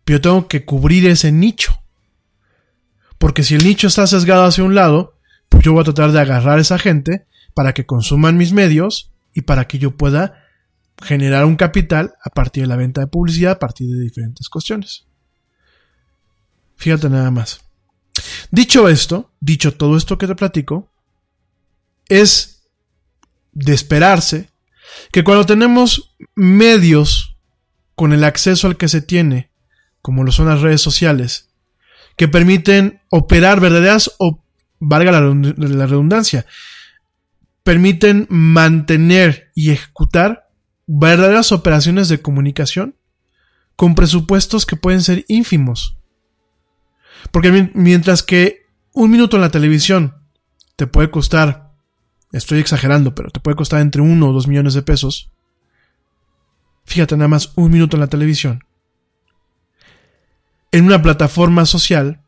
pero tengo que cubrir ese nicho. Porque si el nicho está sesgado hacia un lado, pues yo voy a tratar de agarrar a esa gente para que consuman mis medios y para que yo pueda generar un capital a partir de la venta de publicidad, a partir de diferentes cuestiones. Fíjate nada más. Dicho esto, dicho todo esto que te platico, es de esperarse que cuando tenemos medios con el acceso al que se tiene, como lo son las redes sociales, que permiten operar verdaderas o, valga la, redundancia, permiten mantener y ejecutar verdaderas operaciones de comunicación con presupuestos que pueden ser ínfimos. Porque mientras que un minuto en la televisión te puede costar, estoy exagerando, pero te puede costar entre uno o dos millones de pesos, fíjate nada más un minuto en la televisión, en una plataforma social,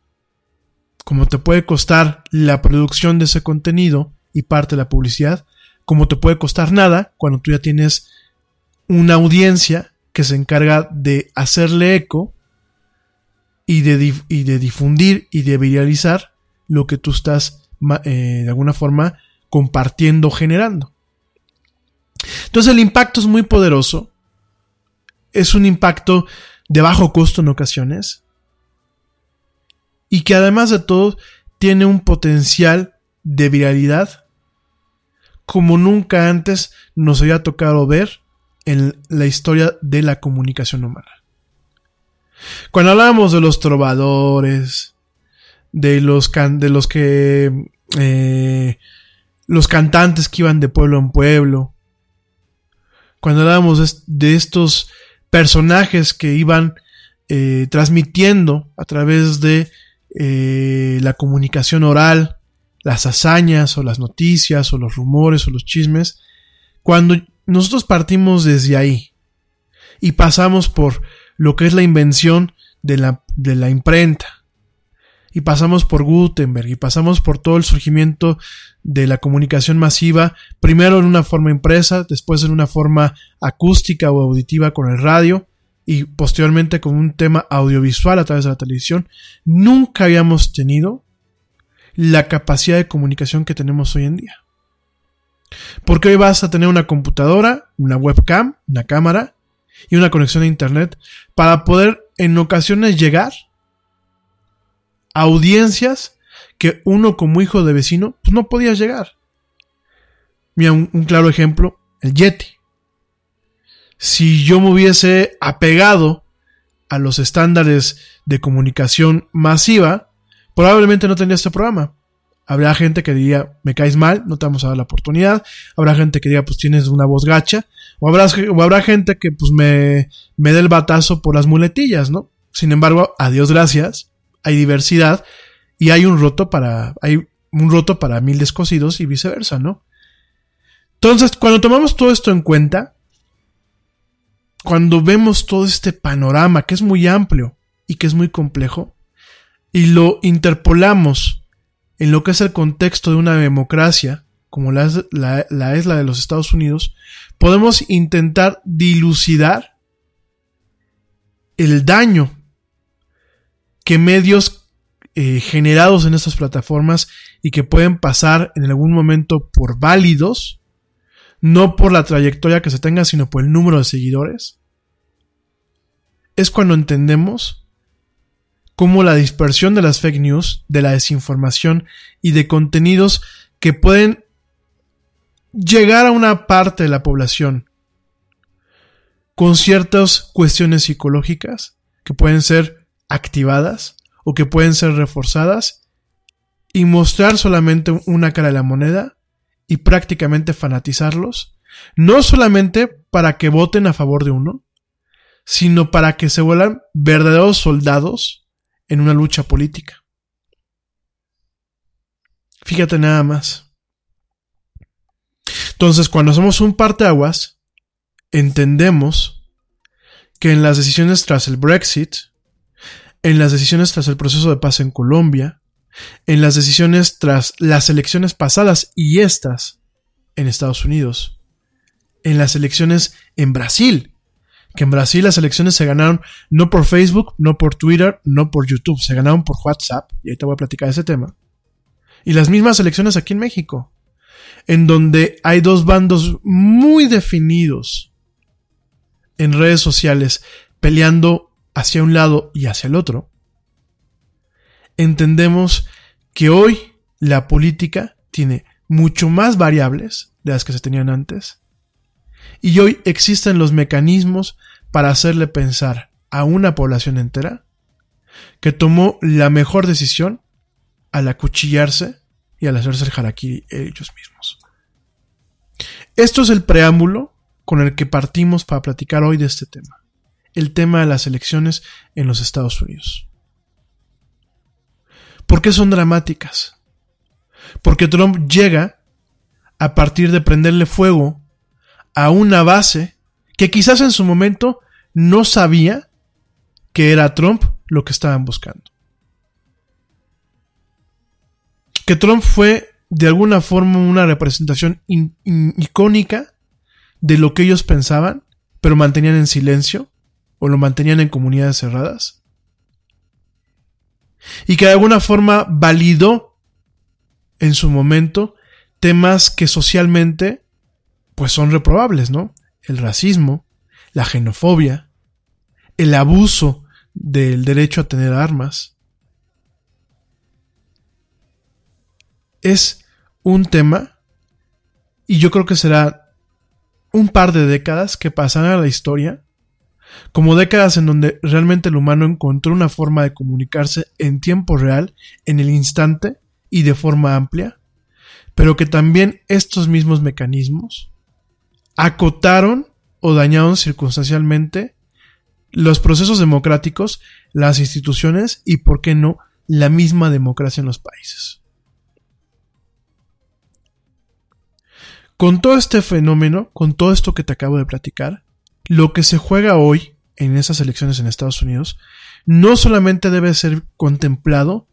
como te puede costar la producción de ese contenido y parte de la publicidad, como te puede costar nada cuando tú ya tienes una audiencia que se encarga de hacerle eco y de, y de difundir y de viralizar lo que tú estás eh, de alguna forma compartiendo, generando. Entonces el impacto es muy poderoso. Es un impacto de bajo costo en ocasiones. Y que además de todo tiene un potencial de viralidad como nunca antes nos había tocado ver en la historia de la comunicación humana. Cuando hablábamos de los trovadores, de los, de los que eh, los cantantes que iban de pueblo en pueblo, cuando hablábamos de estos personajes que iban eh, transmitiendo a través de eh, la comunicación oral, las hazañas o las noticias o los rumores o los chismes, cuando nosotros partimos desde ahí y pasamos por lo que es la invención de la, de la imprenta, y pasamos por Gutenberg y pasamos por todo el surgimiento de la comunicación masiva, primero en una forma impresa, después en una forma acústica o auditiva con el radio y posteriormente con un tema audiovisual a través de la televisión, nunca habíamos tenido la capacidad de comunicación que tenemos hoy en día. Porque hoy vas a tener una computadora, una webcam, una cámara y una conexión a internet para poder en ocasiones llegar audiencias que uno como hijo de vecino pues no podía llegar. Mira, un, claro ejemplo, el Yeti. Si yo me hubiese apegado a los estándares de comunicación masiva, probablemente no tendría este programa. Habrá gente que diría, me caes mal, no te vamos a dar la oportunidad. Habrá gente que diga, pues tienes una voz gacha. O habrá, gente que pues me, me dé el batazo por las muletillas, ¿no? Sin embargo, a Dios gracias, hay diversidad y hay un roto para, hay un roto para mil descosidos y viceversa, ¿no? Entonces, cuando tomamos todo esto en cuenta, cuando vemos todo este panorama que es muy amplio y que es muy complejo, y lo interpolamos en lo que es el contexto de una democracia, como la es la, de los Estados Unidos, podemos intentar dilucidar el daño que medios eh, generados en estas plataformas y que pueden pasar en algún momento por válidos, no por la trayectoria que se tenga, sino por el número de seguidores, es cuando entendemos cómo la dispersión de las fake news, de la desinformación y de contenidos que pueden llegar a una parte de la población con ciertas cuestiones psicológicas que pueden ser activadas o que pueden ser reforzadas y mostrar solamente una cara de la moneda y prácticamente fanatizarlos, no solamente para que voten a favor de uno, sino para que se vuelvan verdaderos soldados en una lucha política. Fíjate nada más. Entonces, cuando somos un parteaguas, entendemos que en las decisiones tras el Brexit, en las decisiones tras el proceso de paz en Colombia, en las decisiones tras las elecciones pasadas y estas en Estados Unidos, en las elecciones en Brasil, que en Brasil las elecciones se ganaron no por Facebook, no por Twitter, no por YouTube, se ganaron por WhatsApp, y ahí te voy a platicar ese tema. Y las mismas elecciones aquí en México, en donde hay dos bandos muy definidos en redes sociales peleando hacia un lado y hacia el otro, entendemos que hoy la política tiene mucho más variables de las que se tenían antes, y hoy existen los mecanismos para hacerle pensar a una población entera que tomó la mejor decisión al acuchillarse y al hacerse el harakiri ellos mismos. Esto es el preámbulo con el que partimos para platicar hoy de este tema el tema de las elecciones en los Estados Unidos. ¿Por qué son dramáticas? Porque Trump llega a partir de prenderle fuego a una base que quizás en su momento no sabía que era Trump lo que estaban buscando. Que Trump fue de alguna forma una representación icónica de lo que ellos pensaban pero mantenían en silencio o lo mantenían en comunidades cerradas. Y que de alguna forma validó en su momento temas que socialmente pues son reprobables, ¿no? El racismo, la xenofobia, el abuso del derecho a tener armas. Es un tema y yo creo que será un par de décadas que pasarán a la historia como décadas en donde realmente el humano encontró una forma de comunicarse en tiempo real, en el instante y de forma amplia, pero que también estos mismos mecanismos acotaron o dañaron circunstancialmente los procesos democráticos, las instituciones y, por qué no, la misma democracia en los países. Con todo este fenómeno, con todo esto que te acabo de platicar, lo que se juega hoy en esas elecciones en Estados Unidos no solamente debe ser contemplado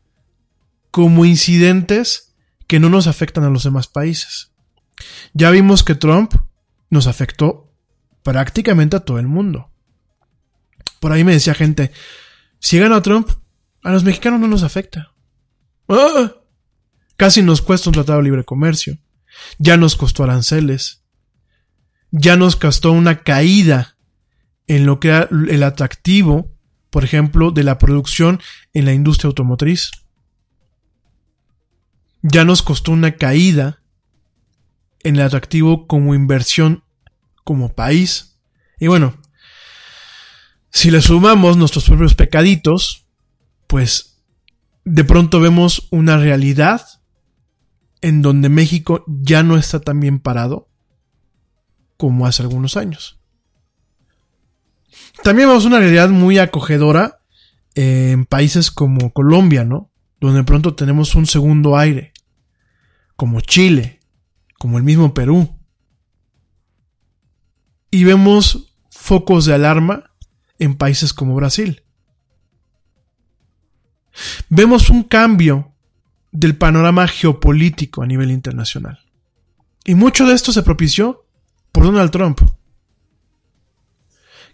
como incidentes que no nos afectan a los demás países. Ya vimos que Trump nos afectó prácticamente a todo el mundo. Por ahí me decía gente, si gana Trump, a los mexicanos no nos afecta. ¡Ah! Casi nos cuesta un tratado de libre comercio. Ya nos costó aranceles ya nos costó una caída en lo que era el atractivo, por ejemplo, de la producción en la industria automotriz. Ya nos costó una caída en el atractivo como inversión como país. Y bueno, si le sumamos nuestros propios pecaditos, pues de pronto vemos una realidad en donde México ya no está tan bien parado como hace algunos años. También vemos una realidad muy acogedora en países como Colombia, ¿no? Donde de pronto tenemos un segundo aire, como Chile, como el mismo Perú. Y vemos focos de alarma en países como Brasil. Vemos un cambio del panorama geopolítico a nivel internacional. Y mucho de esto se propició Donald Trump.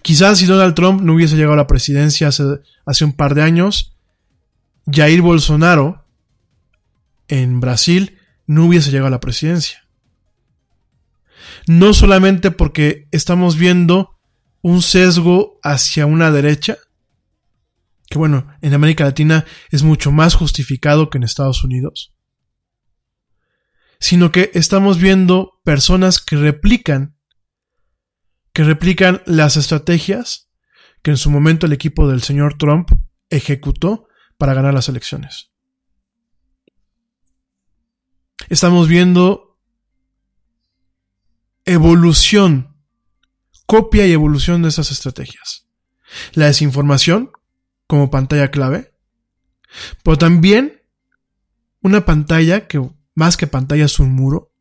Quizás si Donald Trump no hubiese llegado a la presidencia hace, hace un par de años, Jair Bolsonaro en Brasil no hubiese llegado a la presidencia. No solamente porque estamos viendo un sesgo hacia una derecha, que bueno, en América Latina es mucho más justificado que en Estados Unidos, sino que estamos viendo personas que replican, que replican las estrategias que en su momento el equipo del señor Trump ejecutó para ganar las elecciones. Estamos viendo evolución, copia y evolución de esas estrategias. La desinformación como pantalla clave, pero también una pantalla que más que pantalla es un muro.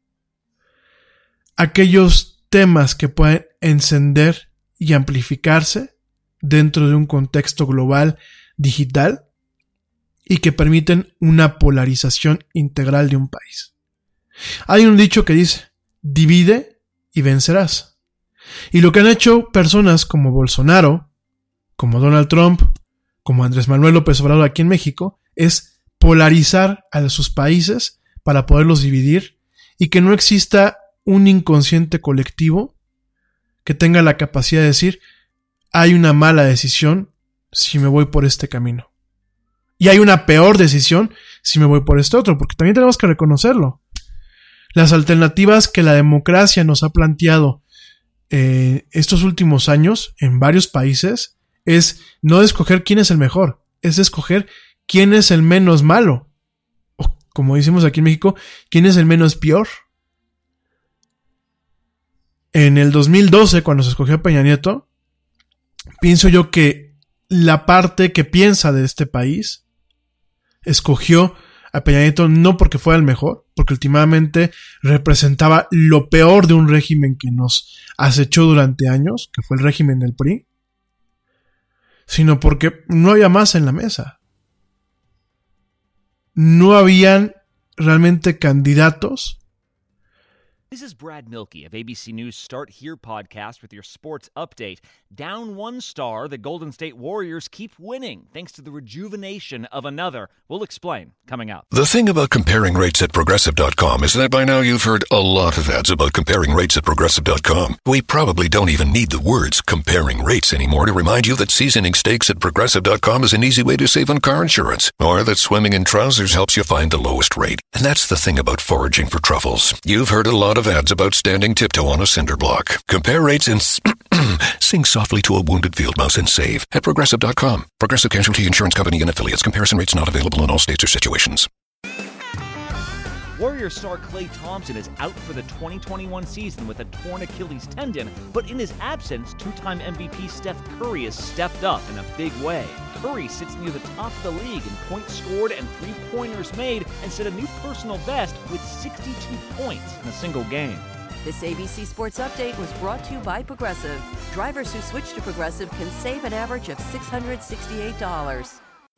Aquellos temas que pueden encender y amplificarse dentro de un contexto global digital y que permiten una polarización integral de un país. Hay un dicho que dice, divide y vencerás. Y lo que han hecho personas como Bolsonaro, como Donald Trump, como Andrés Manuel López Obrador aquí en México, es polarizar a sus países para poderlos dividir y que no exista un inconsciente colectivo que tenga la capacidad de decir, hay una mala decisión si me voy por este camino. Y hay una peor decisión si me voy por este otro, porque también tenemos que reconocerlo. Las alternativas que la democracia nos ha planteado eh, estos últimos años en varios países es no escoger quién es el mejor, es escoger quién es el menos malo como decimos aquí en México, ¿quién es el menos peor? En el 2012, cuando se escogió a Peña Nieto, pienso yo que la parte que piensa de este país escogió a Peña Nieto no porque fuera el mejor, porque últimamente representaba lo peor de un régimen que nos acechó durante años, que fue el régimen del PRI, sino porque no había más en la mesa. No habían realmente candidatos This is Brad Milkey of ABC News Start Here podcast with your sports update. Down one star, the Golden State Warriors keep winning thanks to the rejuvenation of another. We'll explain coming up. The thing about comparing rates at progressive.com is that by now you've heard a lot of ads about comparing rates at progressive.com. We probably don't even need the words comparing rates anymore to remind you that seasoning steaks at progressive.com is an easy way to save on car insurance, or that swimming in trousers helps you find the lowest rate. And that's the thing about foraging for truffles. You've heard a lot of ads about standing tiptoe on a cinder block. Compare rates and sing softly to a wounded field mouse and save at progressive.com. Progressive Casualty Insurance Company and affiliates. Comparison rates not available in all states or situations. Warrior star Clay Thompson is out for the 2021 season with a torn Achilles tendon, but in his absence, two time MVP Steph Curry has stepped up in a big way. Curry sits near the top of the league in points scored and three pointers made and set a new personal best with 62 points in a single game. This ABC Sports Update was brought to you by Progressive. Drivers who switch to Progressive can save an average of $668.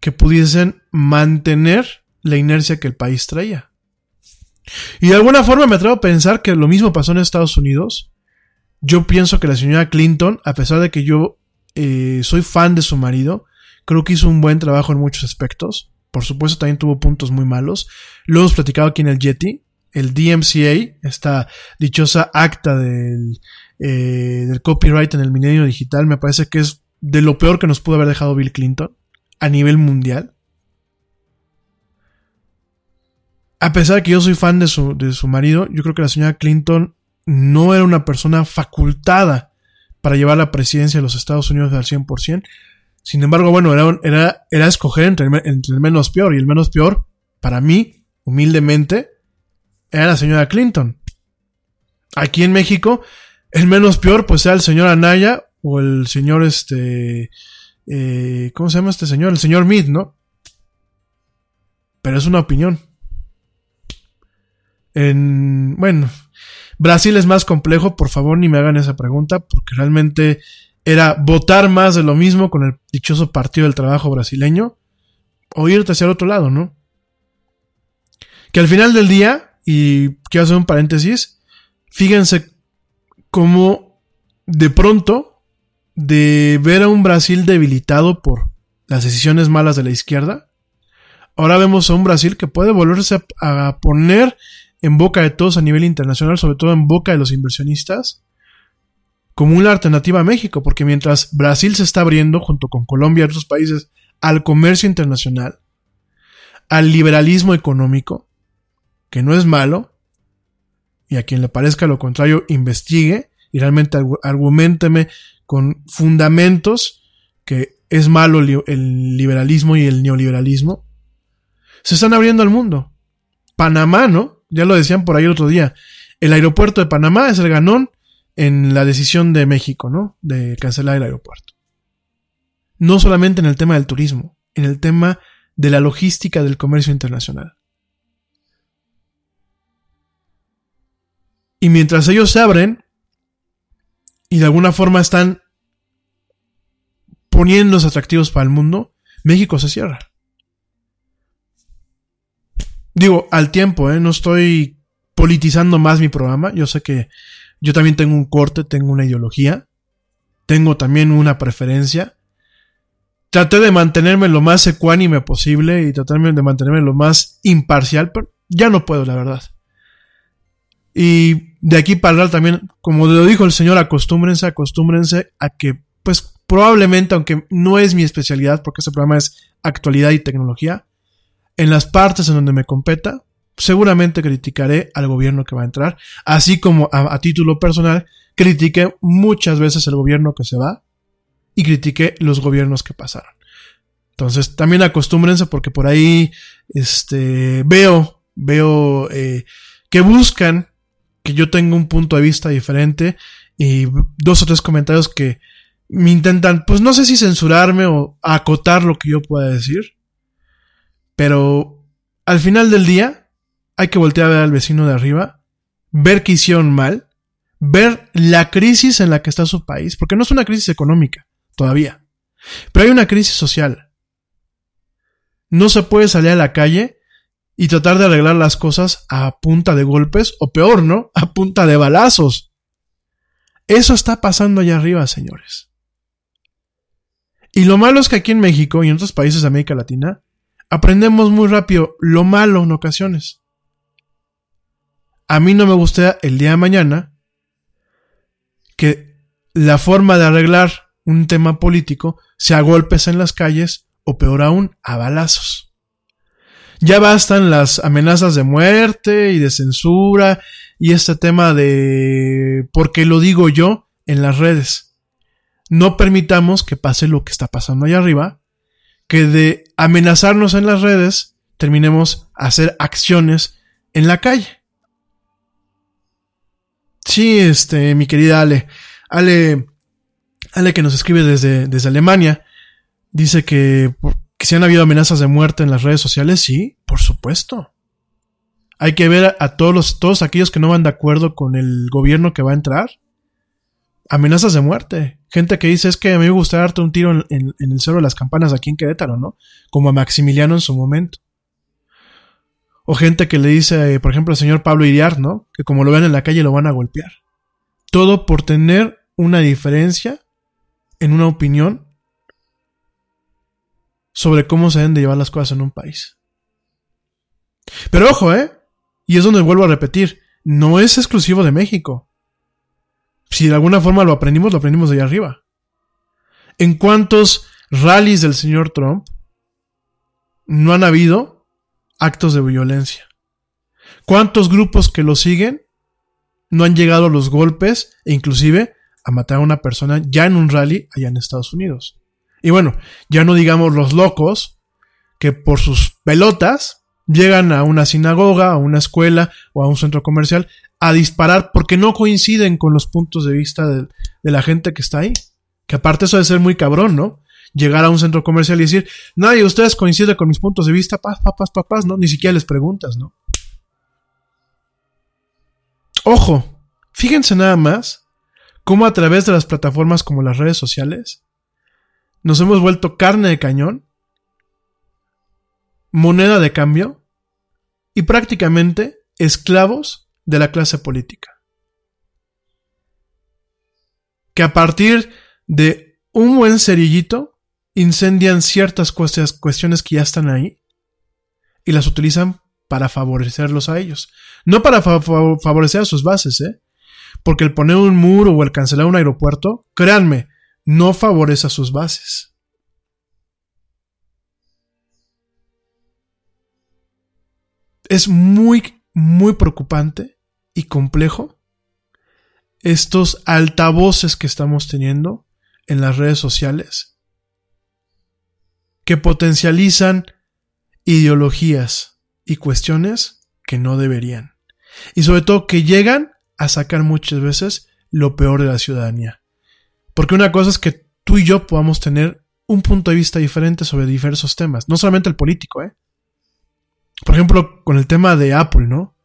que pudiesen mantener la inercia que el país traía. Y de alguna forma me atrevo a pensar que lo mismo pasó en Estados Unidos. Yo pienso que la señora Clinton, a pesar de que yo eh, soy fan de su marido, creo que hizo un buen trabajo en muchos aspectos. Por supuesto, también tuvo puntos muy malos. Lo hemos platicado aquí en el Yeti. El DMCA, esta dichosa acta del, eh, del copyright en el milenio digital, me parece que es de lo peor que nos pudo haber dejado Bill Clinton a nivel mundial. A pesar de que yo soy fan de su, de su marido, yo creo que la señora Clinton no era una persona facultada para llevar la presidencia de los Estados Unidos al 100%. Sin embargo, bueno, era, era, era escoger entre, entre el menos peor. Y el menos peor, para mí, humildemente, era la señora Clinton. Aquí en México, el menos peor, pues sea el señor Anaya o el señor este eh, ¿cómo se llama este señor? El señor Mead, ¿no? Pero es una opinión. En, bueno, Brasil es más complejo, por favor ni me hagan esa pregunta, porque realmente era votar más de lo mismo con el dichoso Partido del Trabajo brasileño, o irte hacia el otro lado, ¿no? Que al final del día, y quiero hacer un paréntesis, fíjense cómo de pronto de ver a un Brasil debilitado por las decisiones malas de la izquierda, ahora vemos a un Brasil que puede volverse a, poner en boca de todos a nivel internacional, sobre todo en boca de los inversionistas, como una alternativa a México, porque mientras Brasil se está abriendo, junto con Colombia y otros países, al comercio internacional, al liberalismo económico, que no es malo, y a quien le parezca lo contrario, investigue y realmente argumenteme con fundamentos que es malo el liberalismo y el neoliberalismo, se están abriendo al mundo. Panamá, ¿no? Ya lo decían por ahí el otro día. El aeropuerto de Panamá es el ganón en la decisión de México, ¿no? De cancelar el aeropuerto. No solamente en el tema del turismo, en el tema de la logística del comercio internacional. Y mientras ellos se abren, y de alguna forma están poniéndose atractivos para el mundo, México se cierra. Digo, al tiempo, ¿eh? no estoy politizando más mi programa. Yo sé que yo también tengo un corte, tengo una ideología, tengo también una preferencia. Traté de mantenerme lo más ecuánime posible y tratarme de mantenerme lo más imparcial, pero ya no puedo, la verdad. Y de aquí para hablar también, como lo dijo el Señor, acostúmbrense, acostúmbrense a que, pues probablemente, aunque no es mi especialidad, porque este programa es actualidad y tecnología, en las partes en donde me competa, seguramente criticaré al gobierno que va a entrar, así como a, título personal, critiqué muchas veces el gobierno que se va y critiqué los gobiernos que pasaron. Entonces, también acostúmbrense porque por ahí este, veo, veo eh, que buscan que yo tengo un punto de vista diferente y dos o tres comentarios que me intentan, pues no sé si censurarme o acotar lo que yo pueda decir, pero al final del día hay que voltear a ver al vecino de arriba, ver que hicieron mal, ver la crisis en la que está su país, porque no es una crisis económica todavía, pero hay una crisis social. No se puede salir a la calle y tratar de arreglar las cosas a punta de golpes, o peor, ¿no? A punta de balazos. Eso está pasando allá arriba, señores. Y lo malo es que aquí en México y en otros países de América Latina, aprendemos muy rápido lo malo en ocasiones. A mí no me gusta el día de mañana que la forma de arreglar un tema político sea golpes en las calles o peor aún, a balazos. Ya bastan las amenazas de muerte y de censura y este tema de porque lo digo yo en las redes. No permitamos que pase lo que está pasando allá arriba, que de amenazarnos en las redes terminemos a hacer acciones en la calle. Sí, este, mi querida Ale, Ale, Ale que nos escribe desde, desde Alemania, dice que que si han habido amenazas de muerte en las redes sociales, sí, por supuesto. Hay que ver a, todos los, todos aquellos que no van de acuerdo con el gobierno que va a entrar. Amenazas de muerte. Gente que dice es que a mí me gustaría darte un tiro en, el cerro de las campanas aquí en Querétaro, ¿no? Como a Maximiliano en su momento. O gente que le dice, por ejemplo, al señor Pablo Iriar, ¿no? Que como lo ven en la calle lo van a golpear. Todo por tener una diferencia en una opinión sobre cómo se deben de llevar las cosas en un país. Pero ojo, ¿eh? Y es donde vuelvo a repetir, no es exclusivo de México. Si de alguna forma lo aprendimos, lo aprendimos de allá arriba. ¿En cuántos rallies del señor Trump no han habido actos de violencia? ¿Cuántos grupos que lo siguen no han llegado a los golpes e inclusive a matar a una persona ya en un rally allá en Estados Unidos? Y bueno, ya no digamos los locos que por sus pelotas llegan a una sinagoga, a una escuela o a un centro comercial a disparar porque no coinciden con los puntos de vista de, la gente que está ahí. Que aparte eso de ser muy cabrón, ¿no? Llegar a un centro comercial y decir, nadie, ustedes coinciden con mis puntos de vista, paz, papás, papás, ¿no? Ni siquiera les preguntas, ¿no? Ojo, fíjense nada más cómo a través de las plataformas como las redes sociales nos hemos vuelto carne de cañón, moneda de cambio y prácticamente esclavos de la clase política. Que a partir de un buen cerillito incendian ciertas cuestiones que ya están ahí y las utilizan para favorecerlos a ellos. No para favorecer a sus bases, ¿eh? Porque el poner un muro o el cancelar un aeropuerto, créanme, no favorece a sus bases. Es muy, muy preocupante y complejo estos altavoces que estamos teniendo en las redes sociales que potencializan ideologías y cuestiones que no deberían. Y sobre todo que llegan a sacar muchas veces lo peor de la ciudadanía. Porque una cosa es que tú y yo podamos tener un punto de vista diferente sobre diversos temas, no solamente el político, ¿eh? Por ejemplo, con el tema de Apple, ¿no?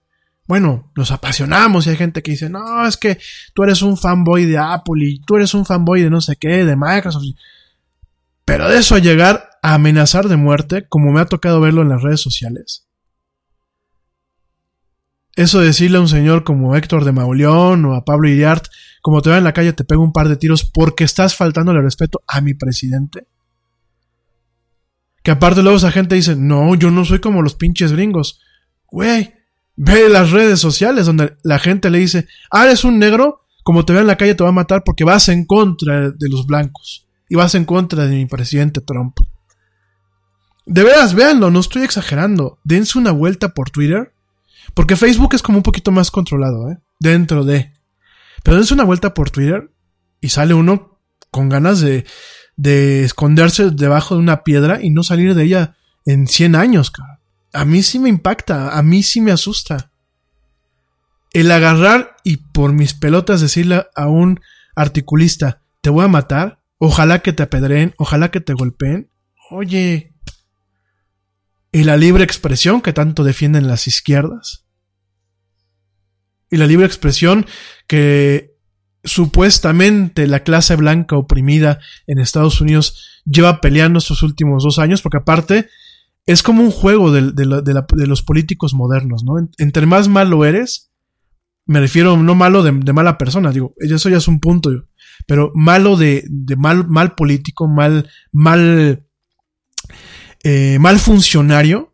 Bueno, nos apasionamos y hay gente que dice, no, es que tú eres un fanboy de Apple y tú eres un fanboy de no sé qué, de Microsoft. Pero de eso a llegar a amenazar de muerte, como me ha tocado verlo en las redes sociales. Eso de decirle a un señor como Héctor de Mauleón o a Pablo Iriart, como te veo en la calle te pego un par de tiros porque estás faltando el respeto a mi presidente. Que aparte luego esa gente dice, no, yo no soy como los pinches gringos. Güey, ve las redes sociales donde la gente le dice, ah, eres un negro, como te veo en la calle te va a matar porque vas en contra de los blancos. Y vas en contra de mi presidente Trump. De veras, véanlo, no estoy exagerando. Dense una vuelta por Twitter. Porque Facebook es como un poquito más controlado, ¿eh? Dentro de. Pero es una vuelta por Twitter y sale uno con ganas de, de esconderse debajo de una piedra y no salir de ella en 100 años, A mí sí me impacta, a mí sí me asusta. el agarrar y por mis pelotas decirle a un articulista, te voy a matar, ojalá que te apedreen, ojalá que te golpeen. Oye, ¿y la libre expresión que tanto defienden las izquierdas? ¿Y la libre expresión que supuestamente la clase blanca oprimida en Estados Unidos lleva peleando estos últimos dos años? Porque aparte es como un juego de, los políticos modernos, ¿no? Entre más malo eres, me refiero no malo de, mala persona, digo, eso ya es un punto, pero malo de, mal, mal político, mal, mal, eh, mal funcionario.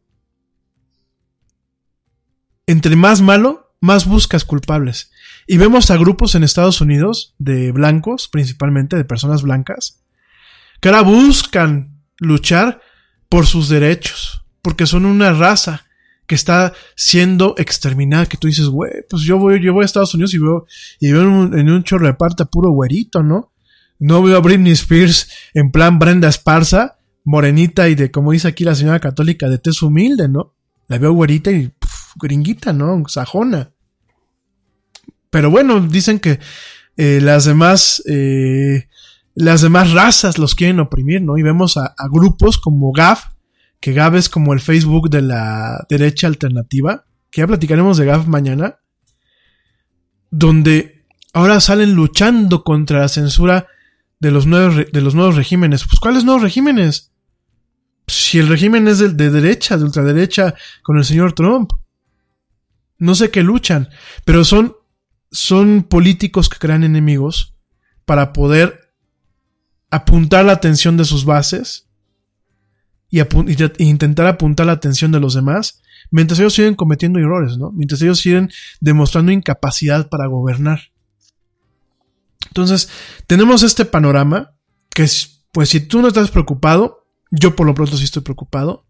Entre más malo, más buscas culpables. Y vemos a grupos en Estados Unidos de blancos, principalmente de personas blancas, que ahora buscan luchar por sus derechos, porque son una raza que está siendo exterminada, que tú dices, güey, pues yo voy, yo voy a Estados Unidos y veo, y veo en un, chorro de puro güerito, ¿no? No veo a Britney Spears en plan Brenda Esparza, morenita y de, como dice aquí la señora católica, de tez humilde, ¿no? La veo güerita y gringuita, ¿no? Sajona. Pero bueno, dicen que eh, las demás, eh, las demás razas los quieren oprimir, ¿no? Y vemos a, grupos como GAF, que Gab es como el Facebook de la derecha alternativa, que ya platicaremos de Gab mañana, donde ahora salen luchando contra la censura de los nuevos, de los nuevos regímenes. Pues ¿cuáles nuevos regímenes? Si el régimen es de derecha, de ultraderecha, con el señor Trump. No sé qué luchan, pero son, son políticos que crean enemigos para poder apuntar la atención de sus bases y, intentar apuntar la atención de los demás, mientras ellos siguen cometiendo errores, ¿no? Mientras ellos siguen demostrando incapacidad para gobernar. Entonces, tenemos este panorama que es, pues si tú no estás preocupado, yo por lo pronto sí estoy preocupado.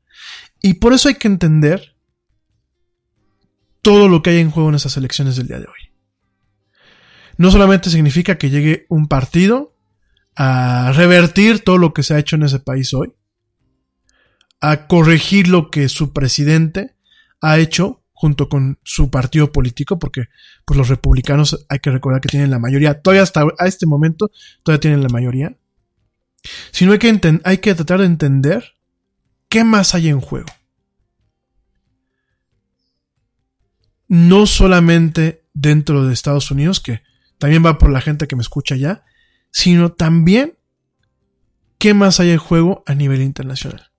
Y por eso hay que entender todo lo que hay en juego en esas elecciones del día de hoy. No solamente significa que llegue un partido a revertir todo lo que se ha hecho en ese país hoy, a corregir lo que su presidente ha hecho junto con su partido político, porque pues los republicanos hay que recordar que tienen la mayoría, todavía hasta a este momento todavía tienen la mayoría, sino hay que, hay que tratar de entender qué más hay en juego. No solamente dentro de Estados Unidos, que también va por la gente que me escucha ya, sino también qué más hay en juego a nivel internacional.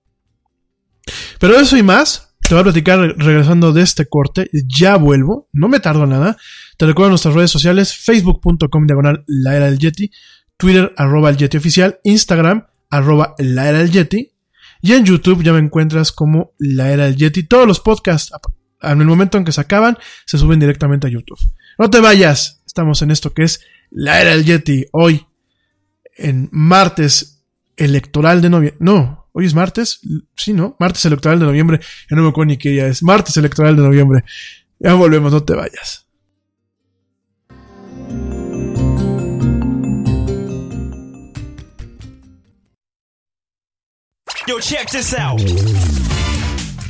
Pero eso y más, te voy a platicar regresando de este corte. Ya vuelvo, no me tardo nada. Te recuerdo nuestras redes sociales, facebook.com diagonal la era del Yeti, Twitter arroba el Yeti oficial, Instagram arroba la era del Yeti. Y en YouTube ya me encuentras como la era del Yeti. Todos los podcasts, en el momento en que se acaban, se suben directamente a YouTube. No te vayas, estamos en esto que es la era del Yeti. Hoy, en martes electoral de noviembre. No, Hoy es martes, sí, ¿no? Martes electoral de noviembre. Ya no me acuerdo ni qué día es. Martes electoral de noviembre. Ya volvemos, no te vayas. Yo, check this out.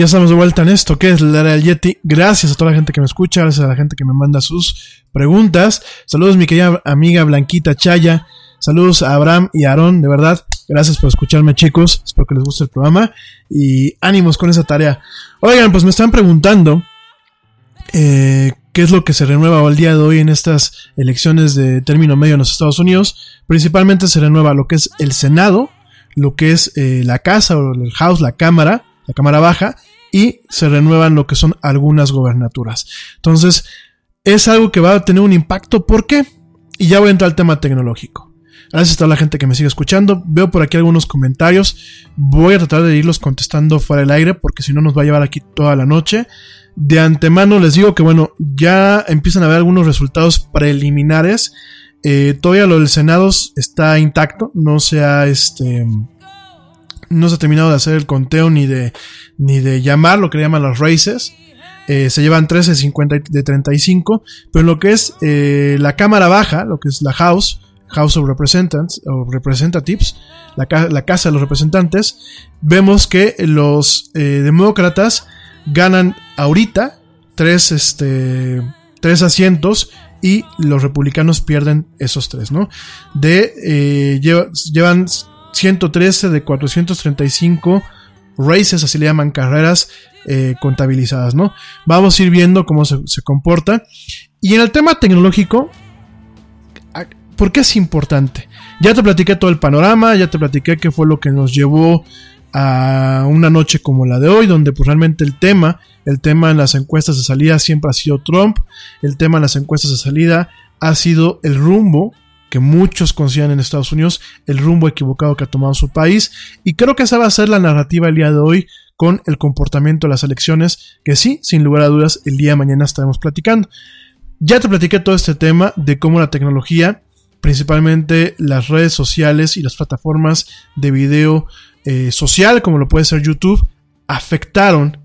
Ya estamos de vuelta en esto, que es la del Yeti. Gracias a toda la gente que me escucha, gracias a la gente que me manda sus preguntas. Saludos mi querida amiga Blanquita Chaya. Saludos a Abraham y Aarón, de verdad. Gracias por escucharme chicos. Espero que les guste el programa. Y ánimos con esa tarea. Oigan, pues me están preguntando eh, qué es lo que se renueva el día de hoy en estas elecciones de término medio en los Estados Unidos. Principalmente se renueva lo que es el Senado, lo que es eh, la Casa o el House, la Cámara, la Cámara Baja, y se renuevan lo que son algunas gobernaturas. Entonces, es algo que va a tener un impacto. ¿Por qué? Y ya voy a entrar al tema tecnológico. Gracias a toda la gente que me sigue escuchando. Veo por aquí algunos comentarios. Voy a tratar de irlos contestando fuera del aire porque si no nos va a llevar aquí toda la noche. De antemano les digo que bueno, ya empiezan a ver algunos resultados preliminares. Eh, todavía lo del Senado está intacto. No se ha este no se ha terminado de hacer el conteo ni de, ni de llamar lo que le llaman los races. Eh, se llevan 13 50 de 35. Pero en lo que es eh, la Cámara Baja, lo que es la House, House of o Representatives la, Casa de los Representantes, vemos que los eh, demócratas ganan ahorita tres, este, tres asientos y los republicanos pierden esos tres, ¿no? De, lleva, llevan 113 de 435 races, así le llaman carreras eh, contabilizadas, ¿no? Vamos a ir viendo cómo se, se, comporta. Y en el tema tecnológico, ¿por qué es importante? Ya te platiqué todo el panorama, ya te platiqué qué fue lo que nos llevó a una noche como la de hoy, donde pues realmente el tema, el tema en las encuestas de salida siempre ha sido Trump, el tema en las encuestas de salida ha sido el rumbo que muchos consideran en Estados Unidos el rumbo equivocado que ha tomado su país. Y creo que esa va a ser la narrativa el día de hoy con el comportamiento de las elecciones, que sí, sin lugar a dudas, el día de mañana estaremos platicando. Ya te platiqué todo este tema de cómo la tecnología, principalmente las redes sociales y las plataformas de video eh, social, como lo puede ser YouTube, afectaron,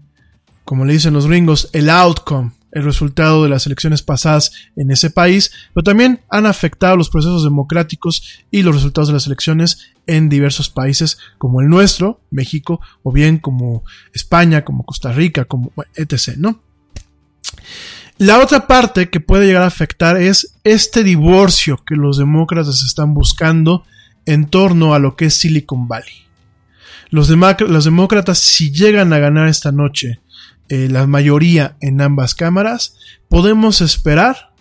como le dicen los gringos, el outcome el resultado de las elecciones pasadas en ese país, pero también han afectado los procesos democráticos y los resultados de las elecciones en diversos países como el nuestro, México, o bien como España, como Costa Rica, como etc. ¿no? La otra parte que puede llegar a afectar es este divorcio que los demócratas están buscando en torno a lo que es Silicon Valley. Los, los demócratas, si llegan a ganar esta noche eh, la mayoría en ambas cámaras, podemos esperar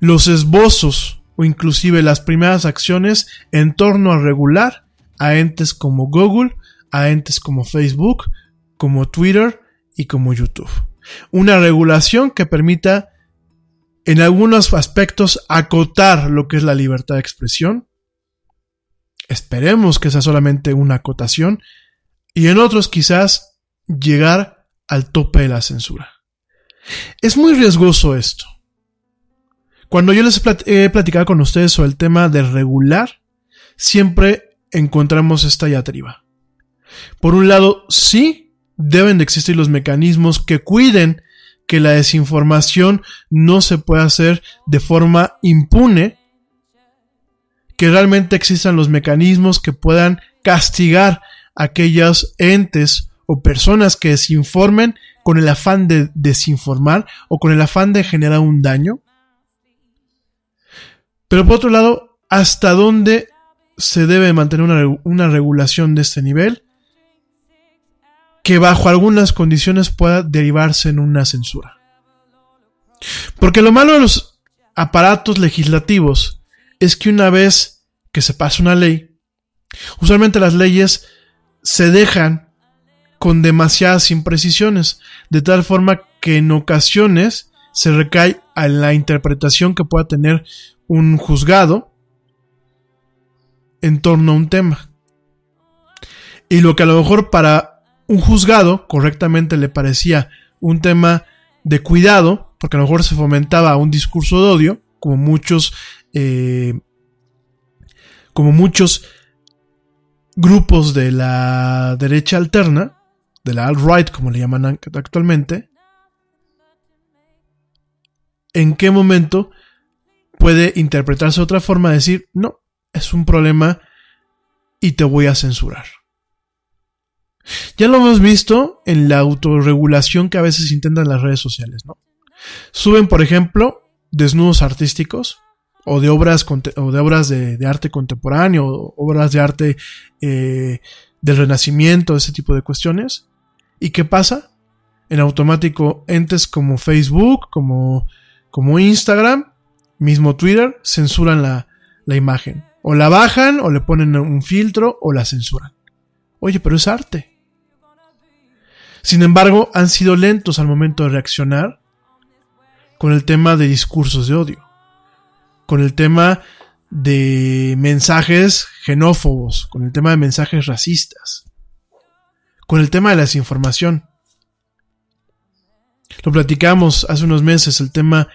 los esbozos o inclusive las primeras acciones en torno a regular a entes como Google, a entes como Facebook, como Twitter y como YouTube. Una regulación que permita en algunos aspectos acotar lo que es la libertad de expresión. Esperemos que sea solamente una acotación y en otros quizás llegar al tope de la censura. Es muy riesgoso esto. Cuando yo les he platicado con ustedes sobre el tema de regular, siempre encontramos esta diatriba. Por un lado, sí, deben de existir los mecanismos que cuiden que la desinformación no se pueda hacer de forma impune, que realmente existan los mecanismos que puedan castigar a aquellos entes o personas que desinformen con el afán de desinformar o con el afán de generar un daño. Pero por otro lado, ¿hasta dónde se debe mantener una, una regulación de este nivel? que bajo algunas condiciones pueda derivarse en una censura. Porque lo malo de los aparatos legislativos es que una vez que se pasa una ley, usualmente las leyes se dejan con demasiadas imprecisiones, de tal forma que en ocasiones se recae a la interpretación que pueda tener un juzgado en torno a un tema. Y lo que a lo mejor para un juzgado correctamente le parecía un tema de cuidado, porque a lo mejor se fomentaba un discurso de odio, como muchos, eh, como muchos grupos de la derecha alterna, de la alt-right, como le llaman actualmente, ¿en qué momento puede interpretarse de otra forma? Decir, no, es un problema y te voy a censurar. Ya lo hemos visto en la autorregulación que a veces intentan las redes sociales, ¿no? Suben, por ejemplo, desnudos artísticos o de obras, o de, obras de, arte contemporáneo, o obras de arte eh, del renacimiento, ese tipo de cuestiones. ¿Y qué pasa? En automático, entes como Facebook, como, como Instagram, mismo Twitter, censuran la, la imagen. O la bajan, o le ponen un filtro, o la censuran. Oye, pero es arte. Sin embargo, han sido lentos al momento de reaccionar con el tema de discursos de odio, con el tema de mensajes xenófobos, con el tema de mensajes racistas, con el tema de la desinformación. Lo platicamos hace unos meses, el tema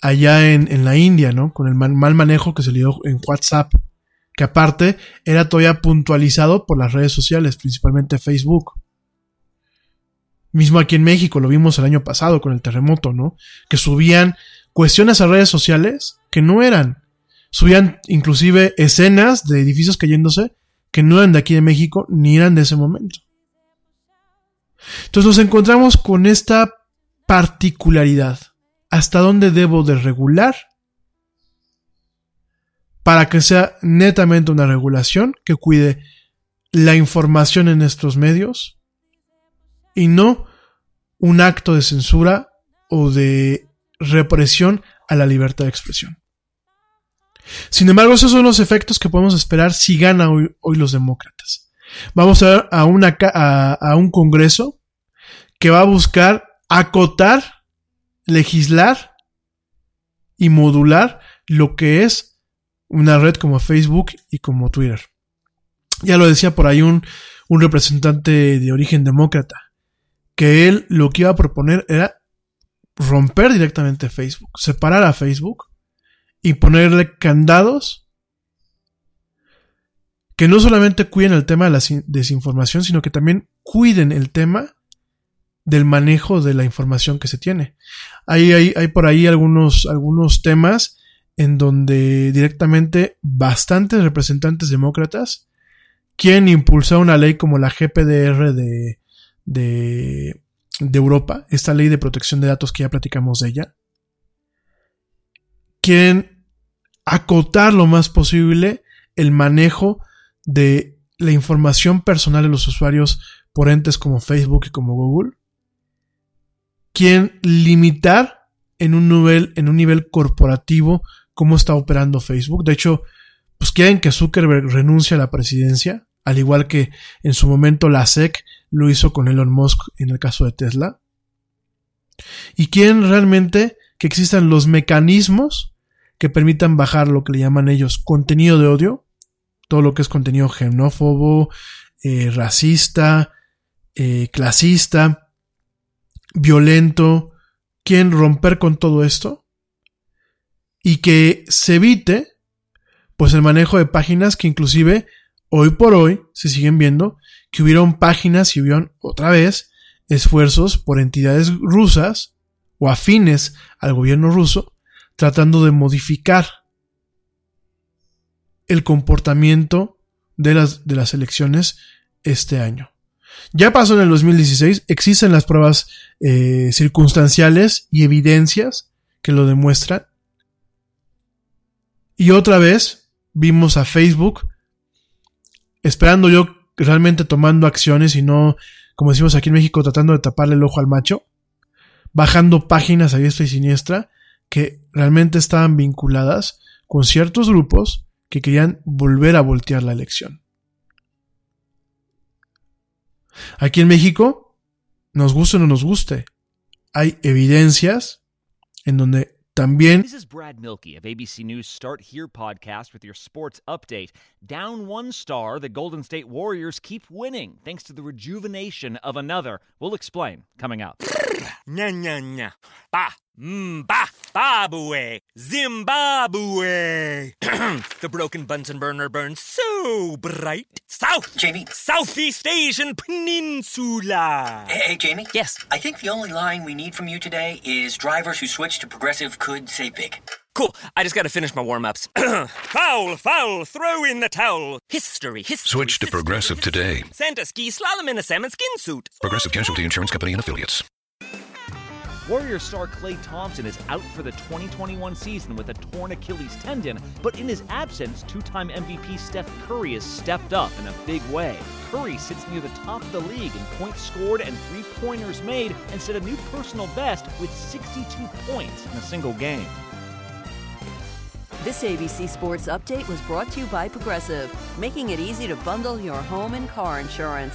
allá en, la India, ¿no? Con el mal, manejo que se le dio en WhatsApp, que aparte era todavía puntualizado por las redes sociales, principalmente Facebook. Mismo aquí en México, lo vimos el año pasado con el terremoto, ¿no? Que subían cuestiones a redes sociales que no eran. Subían inclusive escenas de edificios cayéndose que no eran de aquí de México ni eran de ese momento. Entonces nos encontramos con esta particularidad. ¿Hasta dónde debo de regular? Para que sea netamente una regulación que cuide la información en estos medios, y no un acto de censura o de represión a la libertad de expresión. Sin embargo, esos son los efectos que podemos esperar si ganan hoy, los demócratas. Vamos a ver a, una, a un Congreso que va a buscar acotar, legislar y modular lo que es una red como Facebook y como Twitter. Ya lo decía por ahí un, un representante de origen demócrata que él lo que iba a proponer era romper directamente Facebook, separar a Facebook y ponerle candados que no solamente cuiden el tema de la desinformación, sino que también cuiden el tema del manejo de la información que se tiene. Hay, hay, por ahí algunos, algunos temas en donde directamente bastantes representantes demócratas quieren impulsar una ley como la GPDR de, de, Europa, esta ley de protección de datos que ya platicamos de ella, quieren acotar lo más posible el manejo de la información personal de los usuarios por entes como Facebook y como Google. Quieren limitar en un nivel, en un nivel corporativo cómo está operando Facebook. De hecho, pues quieren que Zuckerberg renuncie a la presidencia al igual que en su momento la SEC lo hizo con Elon Musk en el caso de Tesla. Y quieren realmente que existan los mecanismos que permitan bajar lo que le llaman ellos contenido de odio, todo lo que es contenido xenófobo, eh, racista, eh, clasista, violento, quieren romper con todo esto y que se evite pues el manejo de páginas que inclusive Hoy por hoy se siguen viendo que hubieron páginas y hubieron otra vez esfuerzos por entidades rusas o afines al gobierno ruso tratando de modificar el comportamiento de las, de las elecciones este año. Ya pasó en el 2016, existen las pruebas eh, circunstanciales y evidencias que lo demuestran. Y otra vez vimos a Facebook esperando yo realmente tomando acciones y no, como decimos aquí en México, tratando de taparle el ojo al macho, bajando páginas a diestra y siniestra que realmente estaban vinculadas con ciertos grupos que querían volver a voltear la elección. Aquí en México, nos guste o no nos guste, hay evidencias en donde también. This is Brad Milkey of ABC News Start Here podcast with your sports update. Down one star, the Golden State Warriors keep winning thanks to the rejuvenation of another. We'll explain coming up. Nya nya nya. Ba. Mm, ba. Babue. Zimbabwe. the broken Bunsen burner burns so bright. South. Jamie. Southeast Asian Peninsula. Hey, hey, Jamie? Yes. I think the only line we need from you today is drivers who switch to progressive could say big. Cool. I just got to finish my warm ups. foul, foul, throw in the towel. History, history. Switch to Progressive today. Santa ski slalom in a salmon skin suit. Progressive Casualty Insurance Company and Affiliates. Warrior star Clay Thompson is out for the 2021 season with a torn Achilles tendon, but in his absence, two time MVP Steph Curry has stepped up in a big way. Curry sits near the top of the league in points scored and three pointers made and set a new personal best with 62 points in a single game. This ABC Sports Update was brought to you by Progressive, making it easy to bundle your home and car insurance.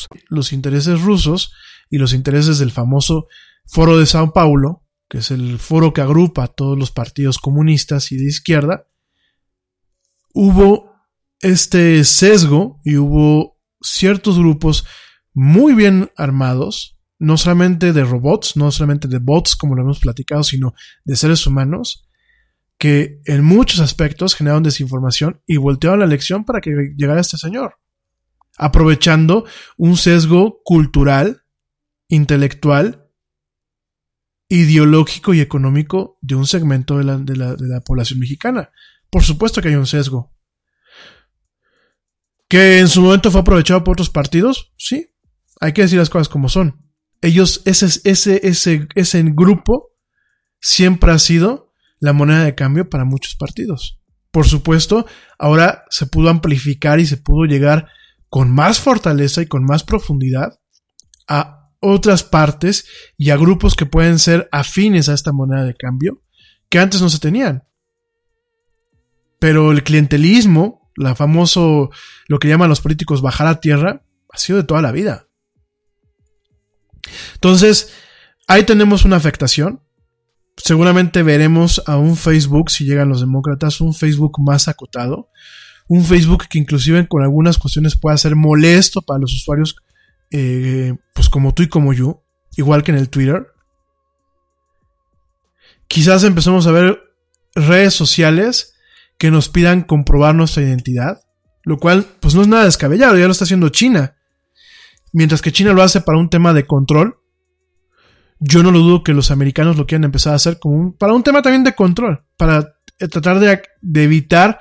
Los intereses rusos y los intereses del famoso Foro de Sao Paulo, que es el foro que agrupa a todos los partidos comunistas y de izquierda, hubo este sesgo y hubo ciertos grupos muy bien armados, no solamente de robots, no solamente de bots como lo hemos platicado, sino de seres humanos, que en muchos aspectos generaron desinformación y voltearon la elección para que llegara este señor aprovechando un sesgo cultural, intelectual, ideológico y económico de un segmento de la, de, la, de la, población mexicana. Por supuesto que hay un sesgo. ¿Que en su momento fue aprovechado por otros partidos? Sí. Hay que decir las cosas como son. Ellos, ese, ese, ese, ese grupo siempre ha sido la moneda de cambio para muchos partidos. Por supuesto, ahora se pudo amplificar y se pudo llegar con más fortaleza y con más profundidad a otras partes y a grupos que pueden ser afines a esta moneda de cambio que antes no se tenían. Pero el clientelismo, la famoso, lo que llaman los políticos bajar a tierra, ha sido de toda la vida. Entonces, ahí tenemos una afectación. Seguramente veremos a un Facebook, si llegan los demócratas, un Facebook más acotado, un Facebook que inclusive con algunas cuestiones pueda ser molesto para los usuarios, eh, pues como tú y como yo, igual que en el Twitter. Quizás empecemos a ver redes sociales que nos pidan comprobar nuestra identidad, lo cual pues no es nada descabellado, ya lo está haciendo China. Mientras que China lo hace para un tema de control, yo no lo dudo que los americanos lo quieran empezar a hacer como para un tema también de control, para tratar de evitar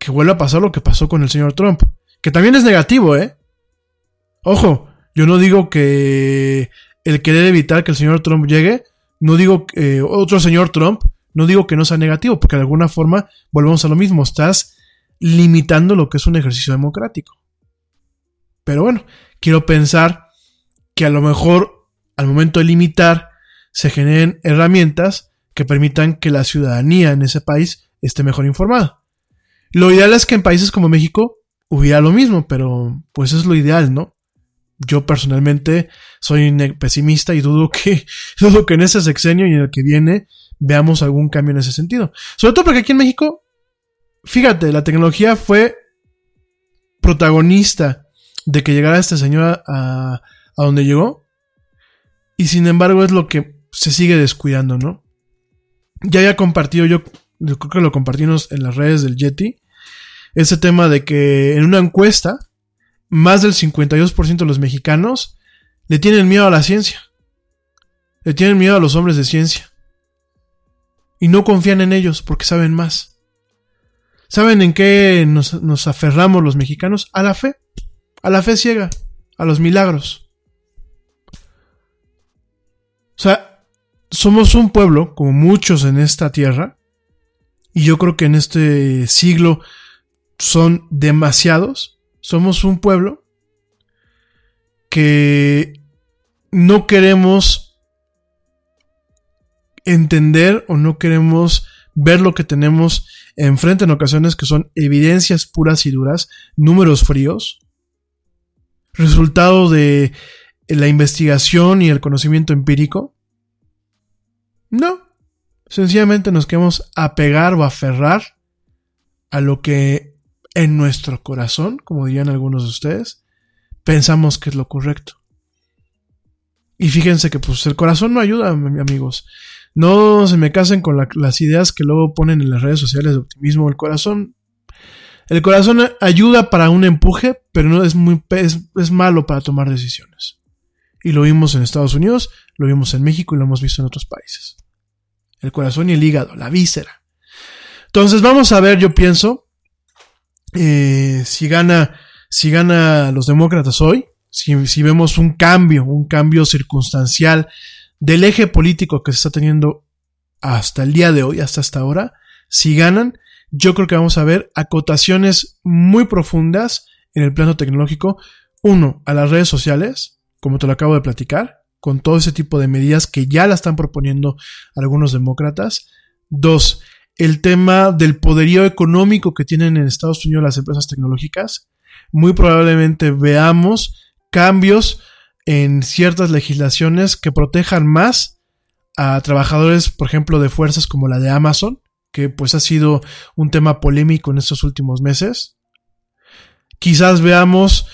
que vuelva a pasar lo que pasó con el señor Trump. Que también es negativo, ¿eh? Ojo, yo no digo que el querer evitar que el señor Trump llegue, no digo que eh, otro señor Trump, no digo que no sea negativo, porque de alguna forma volvemos a lo mismo, estás limitando lo que es un ejercicio democrático. Pero bueno, quiero pensar que a lo mejor al momento de limitar se generen herramientas que permitan que la ciudadanía en ese país esté mejor informada. Lo ideal es que en países como México hubiera lo mismo, pero pues es lo ideal, ¿no? Yo personalmente soy pesimista y dudo que, dudo que en ese sexenio y en el que viene veamos algún cambio en ese sentido. Sobre todo porque aquí en México, fíjate, la tecnología fue protagonista de que llegara este señor a, a donde llegó. Y sin embargo es lo que se sigue descuidando, ¿no? Ya había compartido, yo, yo creo que lo compartimos en las redes del Yeti, ese tema de que en una encuesta, más del 52% de los mexicanos le tienen miedo a la ciencia. Le tienen miedo a los hombres de ciencia. Y no confían en ellos porque saben más. ¿Saben en qué nos, nos aferramos los mexicanos? A la fe. A la fe ciega. A los milagros. O sea, somos un pueblo, como muchos en esta tierra, y yo creo que en este siglo son demasiados. Somos un pueblo que no queremos entender o no queremos ver lo que tenemos enfrente en ocasiones que son evidencias puras y duras, números fríos, resultado de la investigación y el conocimiento empírico. No, sencillamente nos queremos apegar o aferrar a lo que en nuestro corazón, como dirían algunos de ustedes, pensamos que es lo correcto. Y fíjense que pues el corazón no ayuda, amigos. No se me casen con las ideas que luego ponen en las redes sociales de optimismo. El corazón, el corazón ayuda para un empuje, pero no es muy es, malo para tomar decisiones. Y lo vimos en Estados Unidos, lo vimos en México y lo hemos visto en otros países. El corazón y el hígado, la víscera. Entonces vamos a ver, yo pienso, eh, si gana, si gana los demócratas hoy, si, si vemos un cambio, un cambio circunstancial del eje político que se está teniendo hasta el día de hoy, hasta esta hora, si ganan, yo creo que vamos a ver acotaciones muy profundas en el plano tecnológico. Uno, a las redes sociales, como te lo acabo de platicar, con todo ese tipo de medidas que ya la están proponiendo algunos demócratas. Dos, el tema del poderío económico que tienen en Estados Unidos las empresas tecnológicas. Muy probablemente veamos cambios en ciertas legislaciones que protejan más a trabajadores, por ejemplo, de fuerzas como la de Amazon, que pues ha sido un tema polémico en estos últimos meses. Quizás veamos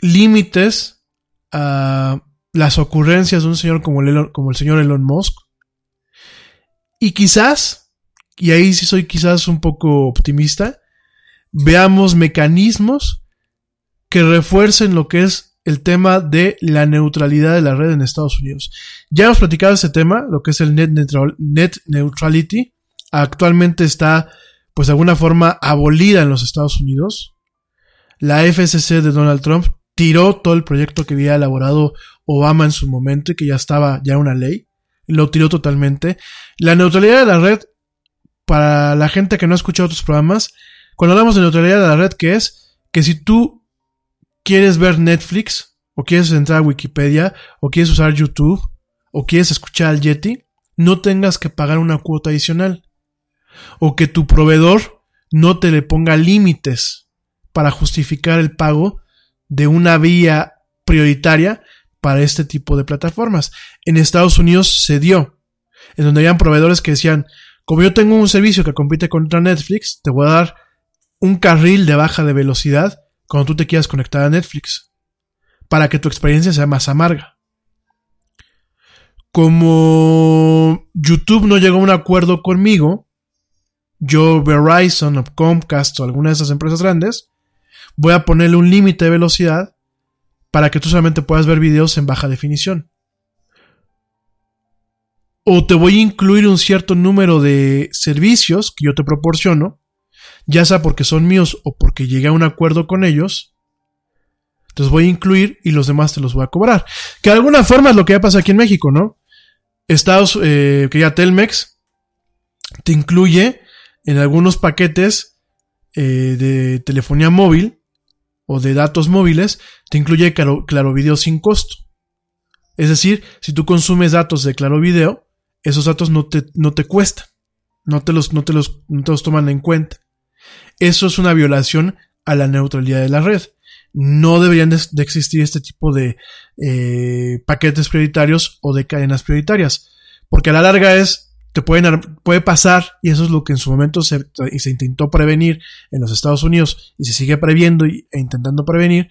límites a las ocurrencias de un señor como el, señor Elon Musk. Y quizás, y ahí sí soy quizás un poco optimista, veamos mecanismos que refuercen lo que es el tema de la neutralidad de la red en Estados Unidos. Ya hemos platicado ese tema, lo que es el net, net neutrality. Actualmente está, pues de alguna forma, abolida en los Estados Unidos. La FCC de Donald Trump tiró todo el proyecto que había elaborado Obama en su momento y que ya estaba ya una ley. Lo tiró totalmente. La neutralidad de la red, para la gente que no ha escuchado otros programas, cuando hablamos de neutralidad de la red, que es que si tú quieres ver Netflix, o quieres entrar a Wikipedia, o quieres usar YouTube, o quieres escuchar al Yeti, no tengas que pagar una cuota adicional. O que tu proveedor no te le ponga límites para justificar el pago de una vía prioritaria para este tipo de plataformas. En Estados Unidos se dio, en donde habían proveedores que decían, como yo tengo un servicio que compite contra Netflix, te voy a dar un carril de baja de velocidad cuando tú te quieras conectar a Netflix, para que tu experiencia sea más amarga. Como YouTube no llegó a un acuerdo conmigo, yo Verizon o Comcast o alguna de esas empresas grandes, voy a ponerle un límite de velocidad para que tú solamente puedas ver videos en baja definición. O te voy a incluir un cierto número de servicios que yo te proporciono ya sea porque son míos o porque llegué a un acuerdo con ellos, los voy a incluir y los demás te los voy a cobrar. Que de alguna forma es lo que ya pasa aquí en México, ¿no? Estados, eh, que ya Telmex te incluye en algunos paquetes eh, de telefonía móvil o de datos móviles, te incluye claro, Video sin costo. Es decir, si tú consumes datos de Claro Video, esos datos no te, no te cuestan, no te, los, no, te los, no te los toman en cuenta. Eso es una violación a la neutralidad de la red. No deberían de, existir este tipo de eh, paquetes prioritarios o de cadenas prioritarias. Porque a la larga es, te pueden, puede pasar, y eso es lo que en su momento se, se intentó prevenir en los Estados Unidos y se sigue previendo e intentando prevenir,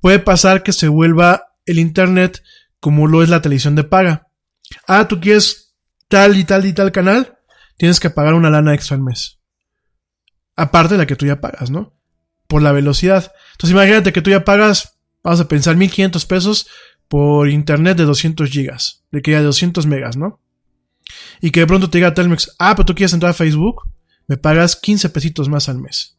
puede pasar que se vuelva el Internet como lo es la televisión de paga. Ah, tú quieres tal y tal y tal canal, tienes que pagar una lana extra al mes. Aparte de la que tú ya pagas, ¿no? Por la velocidad. Entonces imagínate que tú ya pagas, vamos a pensar, 1500 pesos por internet de 200 gigas, de que ya de 200 megas, ¿no? Y que de pronto te diga Telmex, ah, pero tú quieres entrar a Facebook, me pagas 15 pesitos más al mes.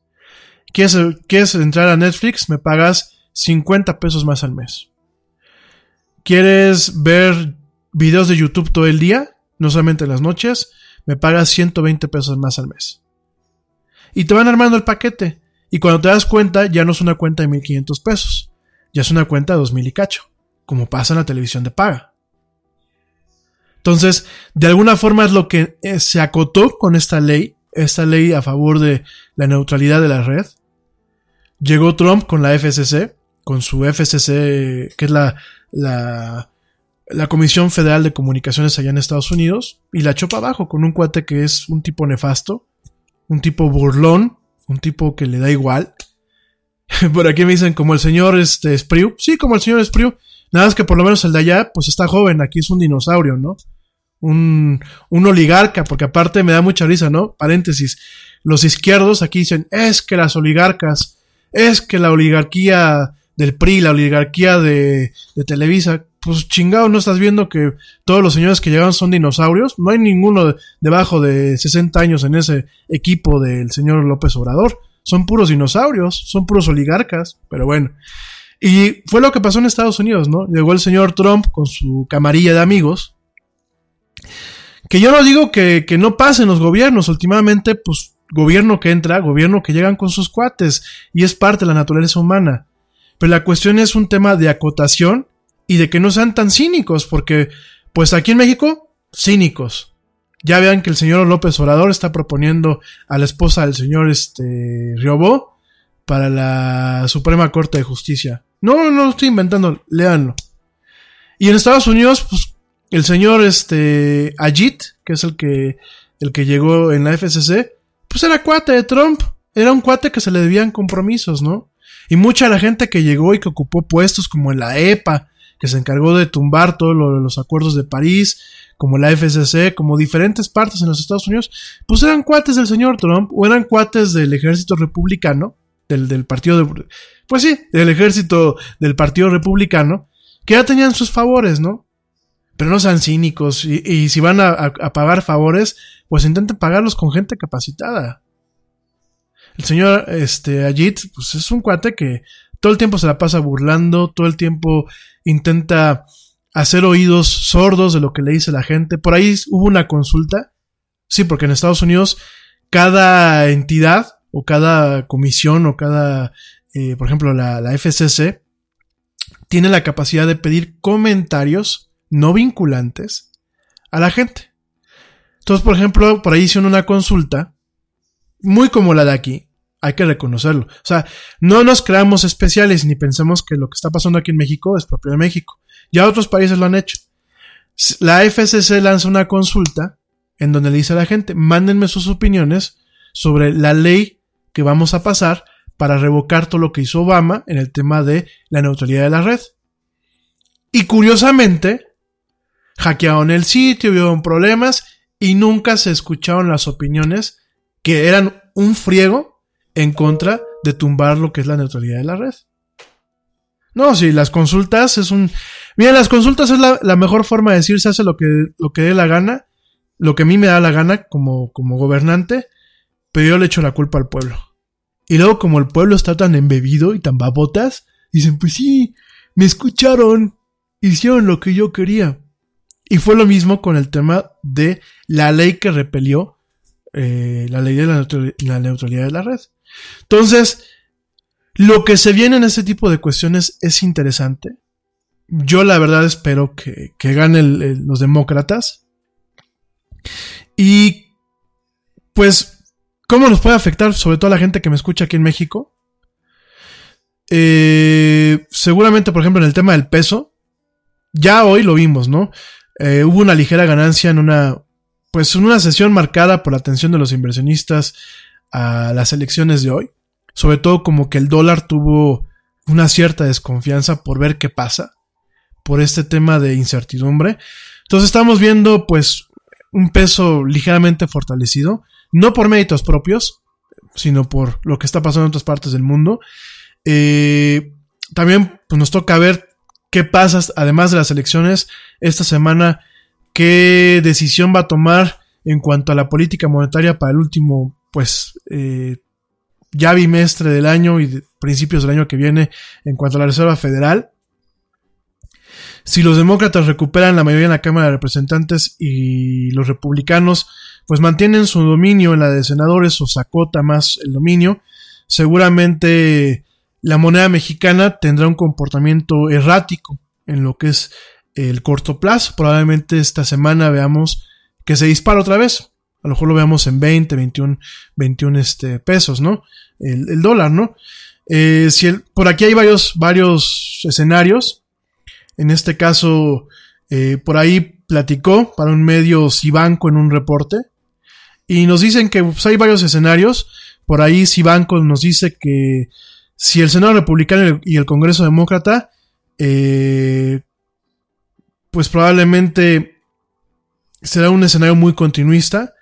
¿Quieres, quieres entrar a Netflix, me pagas 50 pesos más al mes. ¿Quieres ver videos de YouTube todo el día? No solamente en las noches, me pagas 120 pesos más al mes. Y te van armando el paquete. Y cuando te das cuenta, ya no es una cuenta de 1500 pesos. Ya es una cuenta de 2000 y cacho. Como pasa en la televisión de paga. Entonces, de alguna forma es lo que eh, se acotó con esta ley. Esta ley a favor de la neutralidad de la red. Llegó Trump con la FCC. Con su FCC, que es la, la, la Comisión Federal de Comunicaciones allá en Estados Unidos. Y la echó para abajo con un cuate que es un tipo nefasto un tipo burlón, un tipo que le da igual. por aquí me dicen como el señor este Spriu. Sí, como el señor Spriu. Nada más que por lo menos el de allá, pues está joven, aquí es un dinosaurio, ¿no? Un, oligarca, porque aparte me da mucha risa, ¿no? Paréntesis. Los izquierdos aquí dicen, es que las oligarcas, es que la oligarquía del PRI, la oligarquía de, de Televisa, pues chingado, ¿no estás viendo que todos los señores que llegan son dinosaurios? No hay ninguno debajo de 60 años en ese equipo del señor López Obrador. Son puros dinosaurios, son puros oligarcas, pero bueno. Y fue lo que pasó en Estados Unidos, ¿no? Llegó el señor Trump con su camarilla de amigos. Que yo no digo que, que no pasen los gobiernos, últimamente, pues gobierno que entra, gobierno que llegan con sus cuates, y es parte de la naturaleza humana. Pero la cuestión es un tema de acotación y de que no sean tan cínicos, porque pues aquí en México, cínicos. Ya vean que el señor López Obrador está proponiendo a la esposa del señor este, Riobó para la Suprema Corte de Justicia. No, no lo estoy inventando, léanlo. Y en Estados Unidos, pues, el señor este, Ajit, que es el que, el que llegó en la FCC, pues era cuate de Trump. Era un cuate que se le debían compromisos, ¿no? Y mucha la gente que llegó y que ocupó puestos como en la EPA, que se encargó de tumbar todos los acuerdos de París, como la FCC, como diferentes partes en los Estados Unidos, pues eran cuates del señor Trump o eran cuates del ejército republicano, del, del partido de, pues sí, del ejército del partido republicano, que ya tenían sus favores, ¿no? Pero no sean cínicos y, si van a, pagar favores, pues intenten pagarlos con gente capacitada. El señor este, pues es un cuate que todo el tiempo se la pasa burlando, todo el tiempo intenta hacer oídos sordos de lo que le dice la gente. Por ahí hubo una consulta. Sí, porque en Estados Unidos cada entidad o cada comisión o cada, eh, por ejemplo, la, la tiene la capacidad de pedir comentarios no vinculantes a la gente. Entonces, por ejemplo, por ahí hicieron una consulta, muy como la de aquí, hay que reconocerlo. O sea, no nos creamos especiales ni pensemos que lo que está pasando aquí en México es propio de México. Ya otros países lo han hecho. La FCC lanza una consulta en donde le dice a la gente, mándenme sus opiniones sobre la ley que vamos a pasar para revocar todo lo que hizo Obama en el tema de la neutralidad de la red. Y curiosamente, hackearon el sitio, hubieron problemas y nunca se escucharon las opiniones que eran un friego en contra de tumbar lo que es la neutralidad de la red. No, si las consultas es un... Mira, las consultas es la, mejor forma de decir se hace lo que, lo que dé la gana, lo que a mí me da la gana como, como gobernante, pero yo le echo la culpa al pueblo. Y luego como el pueblo está tan embebido y tan babotas, dicen, pues sí, me escucharon, hicieron lo que yo quería. Y fue lo mismo con el tema de la ley que repelió eh, la ley de la neutralidad de la red. Entonces, lo que se viene en este tipo de cuestiones es interesante. Yo la verdad espero que, que ganen los demócratas. Y pues, ¿cómo nos puede afectar sobre todo a la gente que me escucha aquí en México? Eh, seguramente, por ejemplo, en el tema del peso, ya hoy lo vimos, ¿no? Eh, hubo una ligera ganancia en una, pues en una sesión marcada por la atención de los inversionistas a las elecciones de hoy. Sobre todo como que el dólar tuvo una cierta desconfianza por ver qué pasa, por este tema de incertidumbre. Entonces estamos viendo pues un peso ligeramente fortalecido, no por méritos propios, sino por lo que está pasando en otras partes del mundo. Eh, también pues, nos toca ver qué pasa, además de las elecciones, esta semana, qué decisión va a tomar en cuanto a la política monetaria para el último, pues, eh, ya bimestre del año y principios del año que viene en cuanto a la Reserva Federal. Si los demócratas recuperan la mayoría en la Cámara de Representantes y los republicanos pues mantienen su dominio en la de senadores o sacota más el dominio, seguramente la moneda mexicana tendrá un comportamiento errático en lo que es el corto plazo. Probablemente esta semana veamos que se dispara otra vez. A lo mejor lo veamos en 20, 21, 21 este, pesos, ¿no? El, dólar, ¿no? Eh, si el, por aquí hay varios, varios escenarios. En este caso, eh, por ahí platicó para un medio Cibanco en un reporte. Y nos dicen que pues, hay varios escenarios. Por ahí Cibanco nos dice que si el Senado republicano y el Congreso demócrata, eh, pues probablemente será un escenario muy continuista.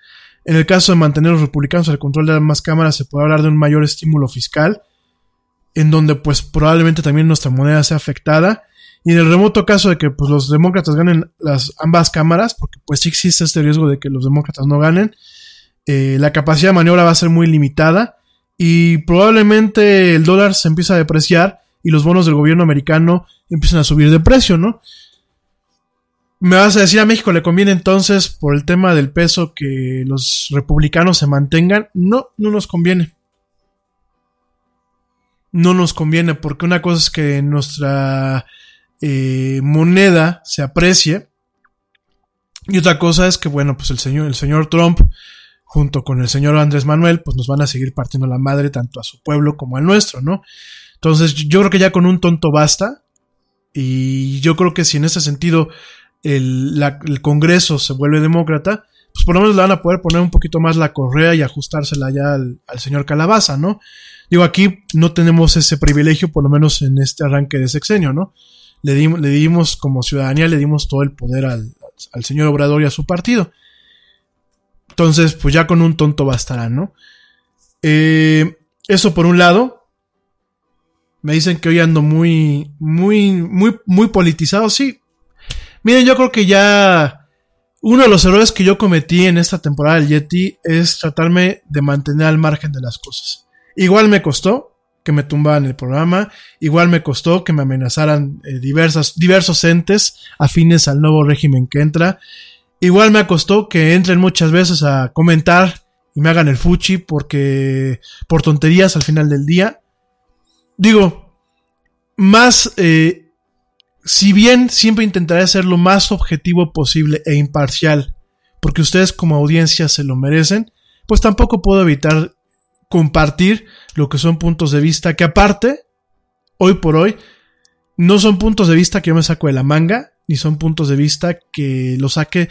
En el caso de mantener los republicanos al control de ambas cámaras, se puede hablar de un mayor estímulo fiscal, en donde pues probablemente también nuestra moneda sea afectada. Y en el remoto caso de que pues, los demócratas ganen las ambas cámaras, porque pues sí existe este riesgo de que los demócratas no ganen, eh, la capacidad de maniobra va a ser muy limitada y probablemente el dólar se empieza a depreciar y los bonos del gobierno americano empiezan a subir de precio, ¿no? Me vas a decir a México le conviene entonces por el tema del peso que los republicanos se mantengan. No, no nos conviene. No nos conviene porque una cosa es que nuestra eh, moneda se aprecie y otra cosa es que bueno pues el señor el señor Trump junto con el señor Andrés Manuel, pues nos van a seguir partiendo la madre tanto a su pueblo como al nuestro, ¿no? Entonces yo creo que ya con un tonto basta y yo creo que si en ese sentido el, Congreso se vuelve demócrata, pues por lo menos le van a poder poner un poquito más la correa y ajustársela ya al, señor Calabaza, ¿no? Digo, aquí no tenemos ese privilegio, por lo menos en este arranque de sexenio, ¿no? Le, dimos, le dimos como ciudadanía, le dimos todo el poder al, al señor Obrador y a su partido. Entonces, pues ya con un tonto bastará, ¿no? Eh, eso por un lado. Me dicen que hoy ando muy, muy, muy, muy politizado. Sí. Miren, yo creo que ya uno de los errores que yo cometí en esta temporada del Yeti es tratarme de mantener al margen de las cosas. Igual me costó que me tumbaran el programa, igual me costó que me amenazaran eh, diversas, diversos entes afines al nuevo régimen que entra, Igual me acostó que entren muchas veces a comentar y me hagan el fuchi porque por tonterías al final del día. Digo, más, eh, si bien siempre intentaré ser lo más objetivo posible e imparcial, porque ustedes como audiencia se lo merecen, pues tampoco puedo evitar compartir lo que son puntos de vista que aparte, hoy por hoy, no son puntos de vista que yo me saco de la manga, ni son puntos de vista que lo saque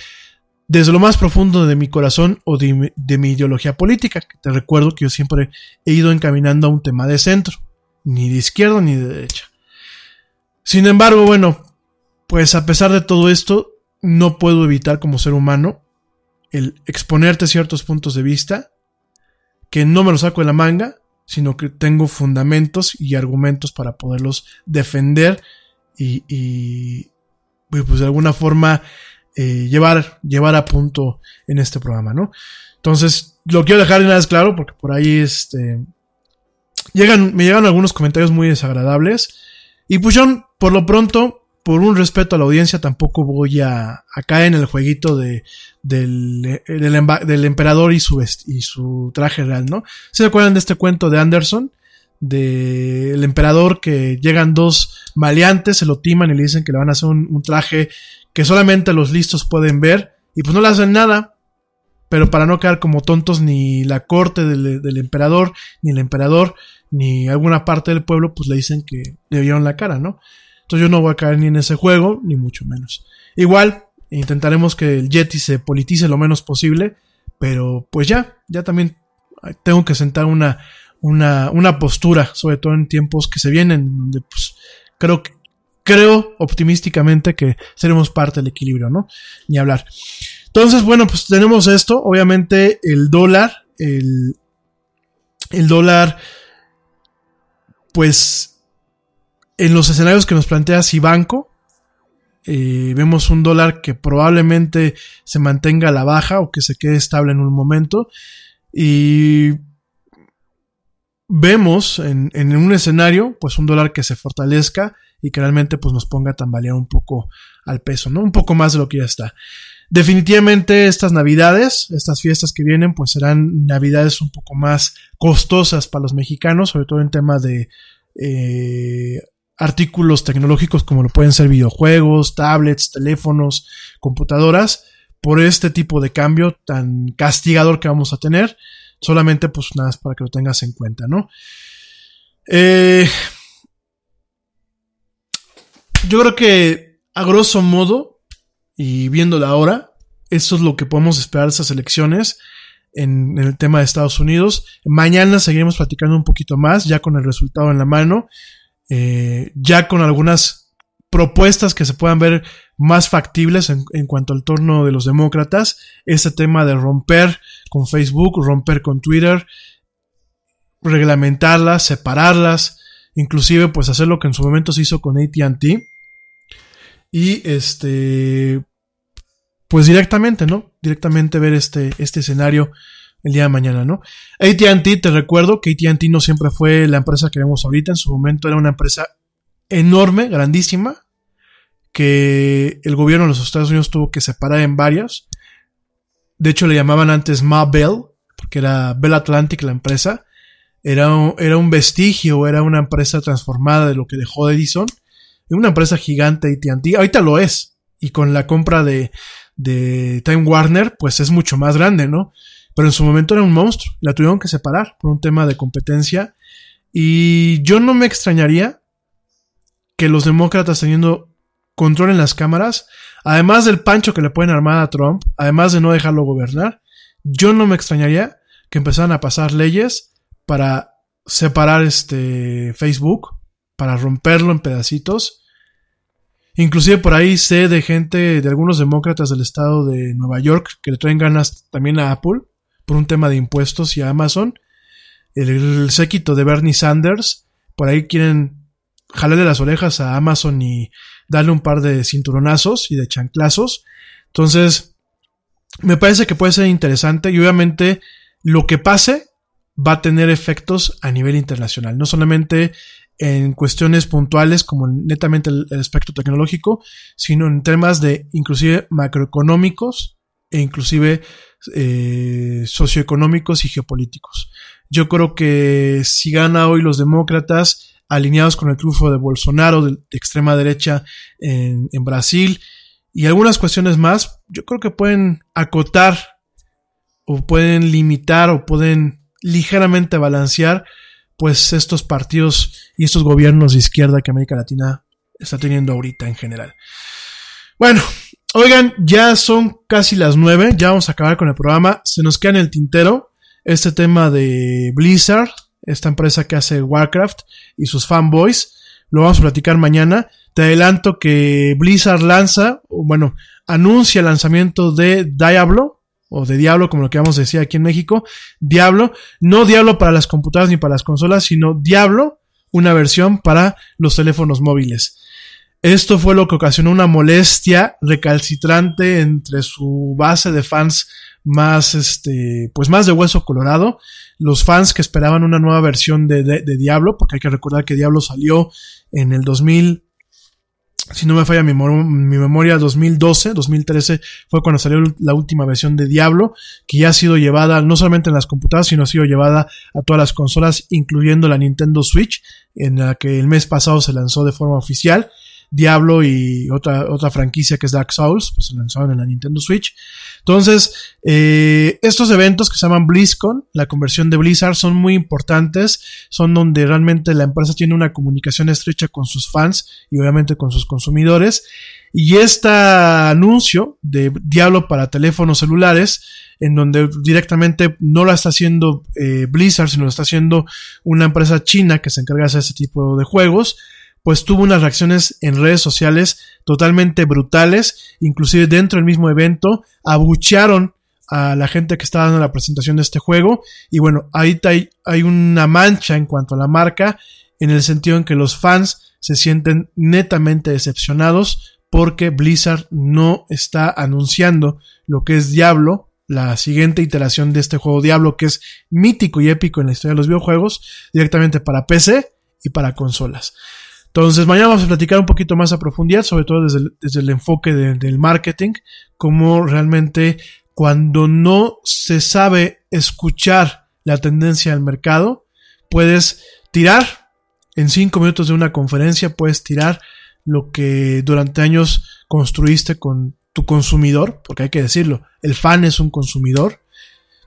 desde lo más profundo de mi corazón o de, mi ideología política. Te recuerdo que yo siempre he ido encaminando a un tema de centro, ni de izquierda ni de derecha. Sin embargo, bueno, pues a pesar de todo esto, no puedo evitar como ser humano el exponerte ciertos puntos de vista que no me los saco de la manga, sino que tengo fundamentos y argumentos para poderlos defender y, pues de alguna forma eh, llevar, llevar a punto en este programa, ¿no? Entonces, lo quiero dejar una vez claro porque por ahí este, llegan, me llegan algunos comentarios muy desagradables. Y pues yo, por lo pronto, por un respeto a la audiencia, tampoco voy a, caer en el jueguito de, del, del, emperador y su, y su traje real, ¿no? ¿Se acuerdan de este cuento de Anderson? del emperador que llegan dos maleantes, se lo timan y le dicen que le van a hacer un, traje que solamente los listos pueden ver y pues no le hacen nada. Pero para no quedar como tontos ni la corte del, emperador, ni el emperador, ni alguna parte del pueblo, pues le dicen que le vieron la cara, ¿no? Entonces yo no voy a caer ni en ese juego, ni mucho menos. Igual, intentaremos que el Yeti se politice lo menos posible, pero pues ya, ya también tengo que sentar una, una, una postura, sobre todo en tiempos que se vienen, donde pues creo creo optimísticamente que seremos parte del equilibrio, ¿no? Ni hablar. Entonces, bueno, pues tenemos esto. Obviamente, el dólar, el, el dólar, pues, en los escenarios que nos plantea Cibanco, eh, vemos un dólar que probablemente se mantenga a la baja o que se quede estable en un momento. Y vemos en, en un escenario, pues, un dólar que se fortalezca y que realmente pues nos ponga a tambalear un poco al peso, ¿no? Un poco más de lo que ya está. Definitivamente estas navidades, estas fiestas que vienen, pues serán navidades un poco más costosas para los mexicanos, sobre todo en tema de eh, artículos tecnológicos como lo pueden ser videojuegos, tablets, teléfonos, computadoras, por este tipo de cambio tan castigador que vamos a tener. Solamente pues nada, para que lo tengas en cuenta, ¿no? Eh, yo creo que a grosso modo, y viendo la hora, eso es lo que podemos esperar de esas elecciones en, el tema de Estados Unidos. Mañana seguiremos platicando un poquito más, ya con el resultado en la mano, eh, ya con algunas propuestas que se puedan ver más factibles en, en, cuanto al torno de los demócratas, ese tema de romper con Facebook, romper con Twitter, reglamentarlas, separarlas, inclusive pues hacer lo que en su momento se hizo con ATT. Y este, pues directamente, ¿no? Directamente ver este, este escenario el día de mañana, ¿no? ATT, te recuerdo que ATT no siempre fue la empresa que vemos ahorita, en su momento era una empresa enorme, grandísima, que el gobierno de los Estados Unidos tuvo que separar en varias. De hecho, le llamaban antes Ma Bell, porque era Bell Atlantic la empresa era un, era un vestigio, era una empresa transformada de lo que dejó Edison. Una empresa gigante AT&T, ahorita lo es. Y con la compra de, de Time Warner, pues es mucho más grande, ¿no? Pero en su momento era un monstruo. La tuvieron que separar por un tema de competencia. Y yo no me extrañaría que los demócratas teniendo control en las cámaras, además del pancho que le pueden armar a Trump, además de no dejarlo gobernar, yo no me extrañaría que empezaran a pasar leyes para separar este Facebook, para romperlo en pedacitos. Inclusive por ahí sé de gente, de algunos demócratas del estado de Nueva York, que le traen ganas también a Apple por un tema de impuestos y a Amazon. El, séquito de Bernie Sanders, por ahí quieren jalarle las orejas a Amazon y darle un par de cinturonazos y de chanclazos. Entonces, me parece que puede ser interesante y obviamente lo que pase va a tener efectos a nivel internacional, no solamente en cuestiones puntuales como netamente el, aspecto tecnológico, sino en temas de inclusive macroeconómicos e inclusive eh, socioeconómicos y geopolíticos. Yo creo que si gana hoy los demócratas alineados con el triunfo de Bolsonaro de, extrema derecha en, en Brasil y algunas cuestiones más, yo creo que pueden acotar o pueden limitar o pueden ligeramente balancear pues estos partidos y estos gobiernos de izquierda que América Latina está teniendo ahorita en general. Bueno, oigan, ya son casi las nueve, ya vamos a acabar con el programa, se nos queda en el tintero este tema de Blizzard, esta empresa que hace Warcraft y sus fanboys, lo vamos a platicar mañana. Te adelanto que Blizzard lanza, bueno, anuncia el lanzamiento de Diablo, o de Diablo, como lo que vamos a decir aquí en México, Diablo, no Diablo para las computadoras ni para las consolas, sino Diablo, una versión para los teléfonos móviles. Esto fue lo que ocasionó una molestia recalcitrante entre su base de fans más, este, pues más de hueso colorado. Los fans que esperaban una nueva versión de, Diablo, porque hay que recordar que Diablo salió en el 2000, si no me falla mi, mi, memoria, 2012, 2013 fue cuando salió la última versión de Diablo, que ya ha sido llevada no solamente en las computadoras, sino ha sido llevada a todas las consolas, incluyendo la Nintendo Switch, en la que el mes pasado se lanzó de forma oficial. Diablo y otra, otra franquicia que es Dark Souls, pues se lanzaron en la Nintendo Switch. Entonces, eh, estos eventos que se llaman BlizzCon, la conversión de Blizzard, son muy importantes, son donde realmente la empresa tiene una comunicación estrecha con sus fans y obviamente con sus consumidores. Y este anuncio de Diablo para teléfonos celulares, en donde directamente no lo está haciendo eh, Blizzard, sino lo está haciendo una empresa china que se encarga de hacer ese tipo de juegos, pues tuvo unas reacciones en redes sociales totalmente brutales, inclusive dentro del mismo evento, abuchearon a la gente que estaba dando la presentación de este juego, y bueno, ahí hay, hay una mancha en cuanto a la marca, en el sentido en que los fans se sienten netamente decepcionados porque Blizzard no está anunciando lo que es Diablo, la siguiente iteración de este juego Diablo que es mítico y épico en la historia de los videojuegos, directamente para PC y para consolas. Entonces mañana vamos a platicar un poquito más a profundidad, sobre todo desde el, enfoque del marketing, como realmente cuando no se sabe escuchar la tendencia del mercado, puedes tirar en cinco minutos de una conferencia, puedes tirar lo que durante años construiste con tu consumidor, porque hay que decirlo, el fan es un consumidor.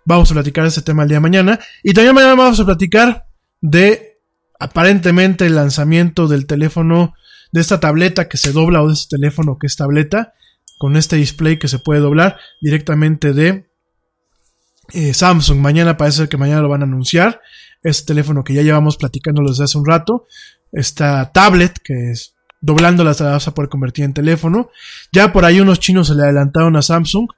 Vamos a platicar de este tema el día de mañana. Y también mañana vamos a platicar de aparentemente el lanzamiento del teléfono, de esta tableta que se dobla o de este teléfono que es tableta, con este display que se puede doblar directamente de eh, Samsung. Mañana parece que mañana lo van a anunciar. Este teléfono que ya llevamos platicando desde hace un rato. Esta tablet que es doblándolas la vas a poder convertir en teléfono. Ya por ahí unos chinos se le adelantaron a Samsung,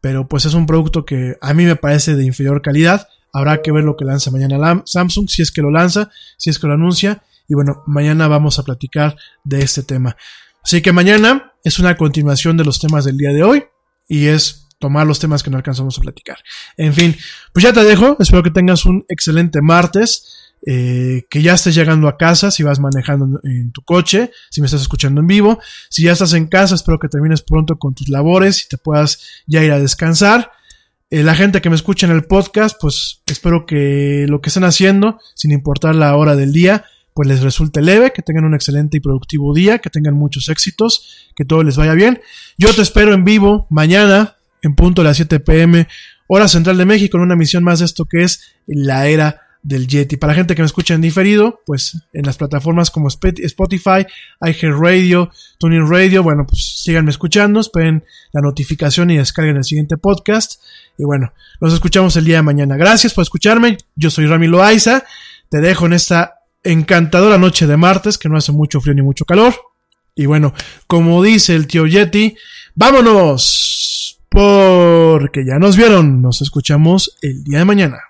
pero pues es un producto que a mí me parece de inferior calidad. Habrá que ver lo que lanza mañana Samsung, si es que lo lanza, si es que lo anuncia. Y bueno, mañana vamos a platicar de este tema. Así que mañana es una continuación de los temas del día de hoy y es tomar los temas que no alcanzamos a platicar. En fin, pues ya te dejo. Espero que tengas un excelente martes. Eh, que ya estés llegando a casa, si vas manejando en tu coche, si me estás escuchando en vivo, si ya estás en casa, espero que termines pronto con tus labores y te puedas ya ir a descansar. Eh, la gente que me escucha en el podcast, pues espero que lo que estén haciendo, sin importar la hora del día, pues les resulte leve, que tengan un excelente y productivo día, que tengan muchos éxitos, que todo les vaya bien. Yo te espero en vivo mañana, en punto de las 7 pm, hora central de México, en una misión más de esto que es la era del Yeti. Para gente que me escucha en diferido, pues en las plataformas como Spotify, iHeartRadio, TuneIn Radio, bueno, pues síganme escuchando, esperen la notificación y descarguen el siguiente podcast. Y bueno, nos escuchamos el día de mañana. Gracias por escucharme. Yo soy Rami Loaiza. Te dejo en esta encantadora noche de martes, que no hace mucho frío ni mucho calor. Y bueno, como dice el tío Yeti, vámonos. Porque ya nos vieron. Nos escuchamos el día de mañana.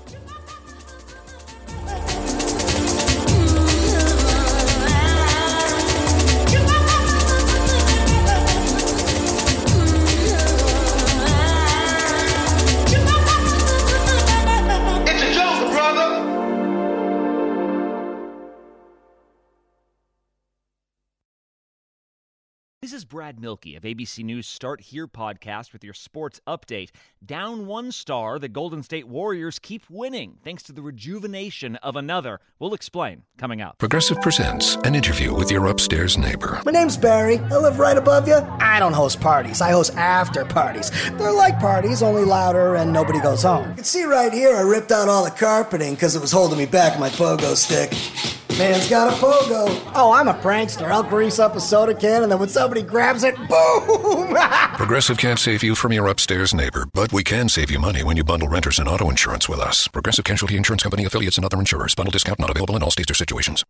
This is Brad Milkey of ABC News Start Here podcast with your sports update. Down one star, the Golden State Warriors keep winning thanks to the rejuvenation of another. We'll explain coming up. Progressive presents an interview with your upstairs neighbor. My name's Barry. I live right above you. I don't host parties, I host after parties. They're like parties, only louder and nobody goes home. You can see right here, I ripped out all the carpeting because it was holding me back my pogo stick. Man's got a pogo. Oh, I'm a prankster. I'll grease up a soda can and then when somebody grabs it, boom! Progressive can't save you from your upstairs neighbor, but we can save you money when you bundle renters and auto insurance with us. Progressive Casualty Insurance Company affiliates and other insurers. Bundle discount not available in all states or situations.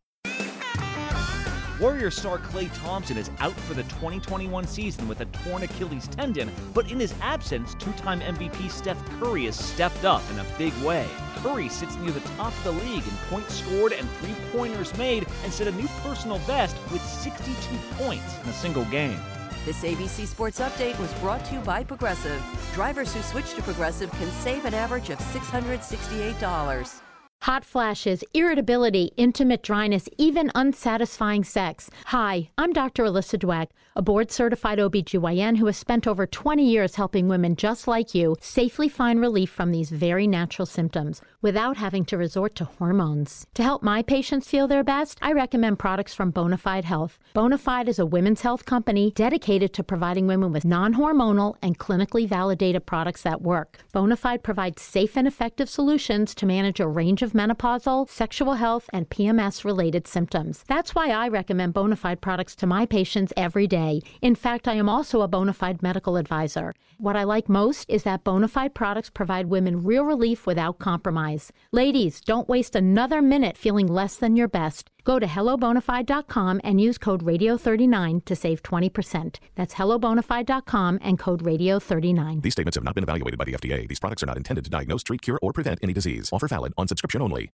Warrior star Clay Thompson is out for the 2021 season with a torn Achilles tendon, but in his absence, two time MVP Steph Curry has stepped up in a big way. Curry sits near the top of the league in points scored and three pointers made and set a new personal best with 62 points in a single game. This ABC Sports Update was brought to you by Progressive. Drivers who switch to Progressive can save an average of $668. Hot flashes, irritability, intimate dryness, even unsatisfying sex. Hi, I'm Dr. Alyssa Dweck, a board certified OBGYN who has spent over 20 years helping women just like you safely find relief from these very natural symptoms without having to resort to hormones. To help my patients feel their best, I recommend products from Bonafide Health. Bonafide is a women's health company dedicated to providing women with non hormonal and clinically validated products that work. Bonafide provides safe and effective solutions to manage a range of menopausal, sexual health, and PMS related symptoms. That's why I recommend Bonafide products to my patients every day. In fact, I am also a bona fide medical advisor. What I like most is that Bonafide products provide women real relief without compromise. Ladies, don't waste another minute feeling less than your best. Go to hellobonafide.com and use code radio39 to save 20%. That's hellobonafide.com and code radio39. These statements have not been evaluated by the FDA. These products are not intended to diagnose, treat, cure, or prevent any disease. Offer valid on subscription only.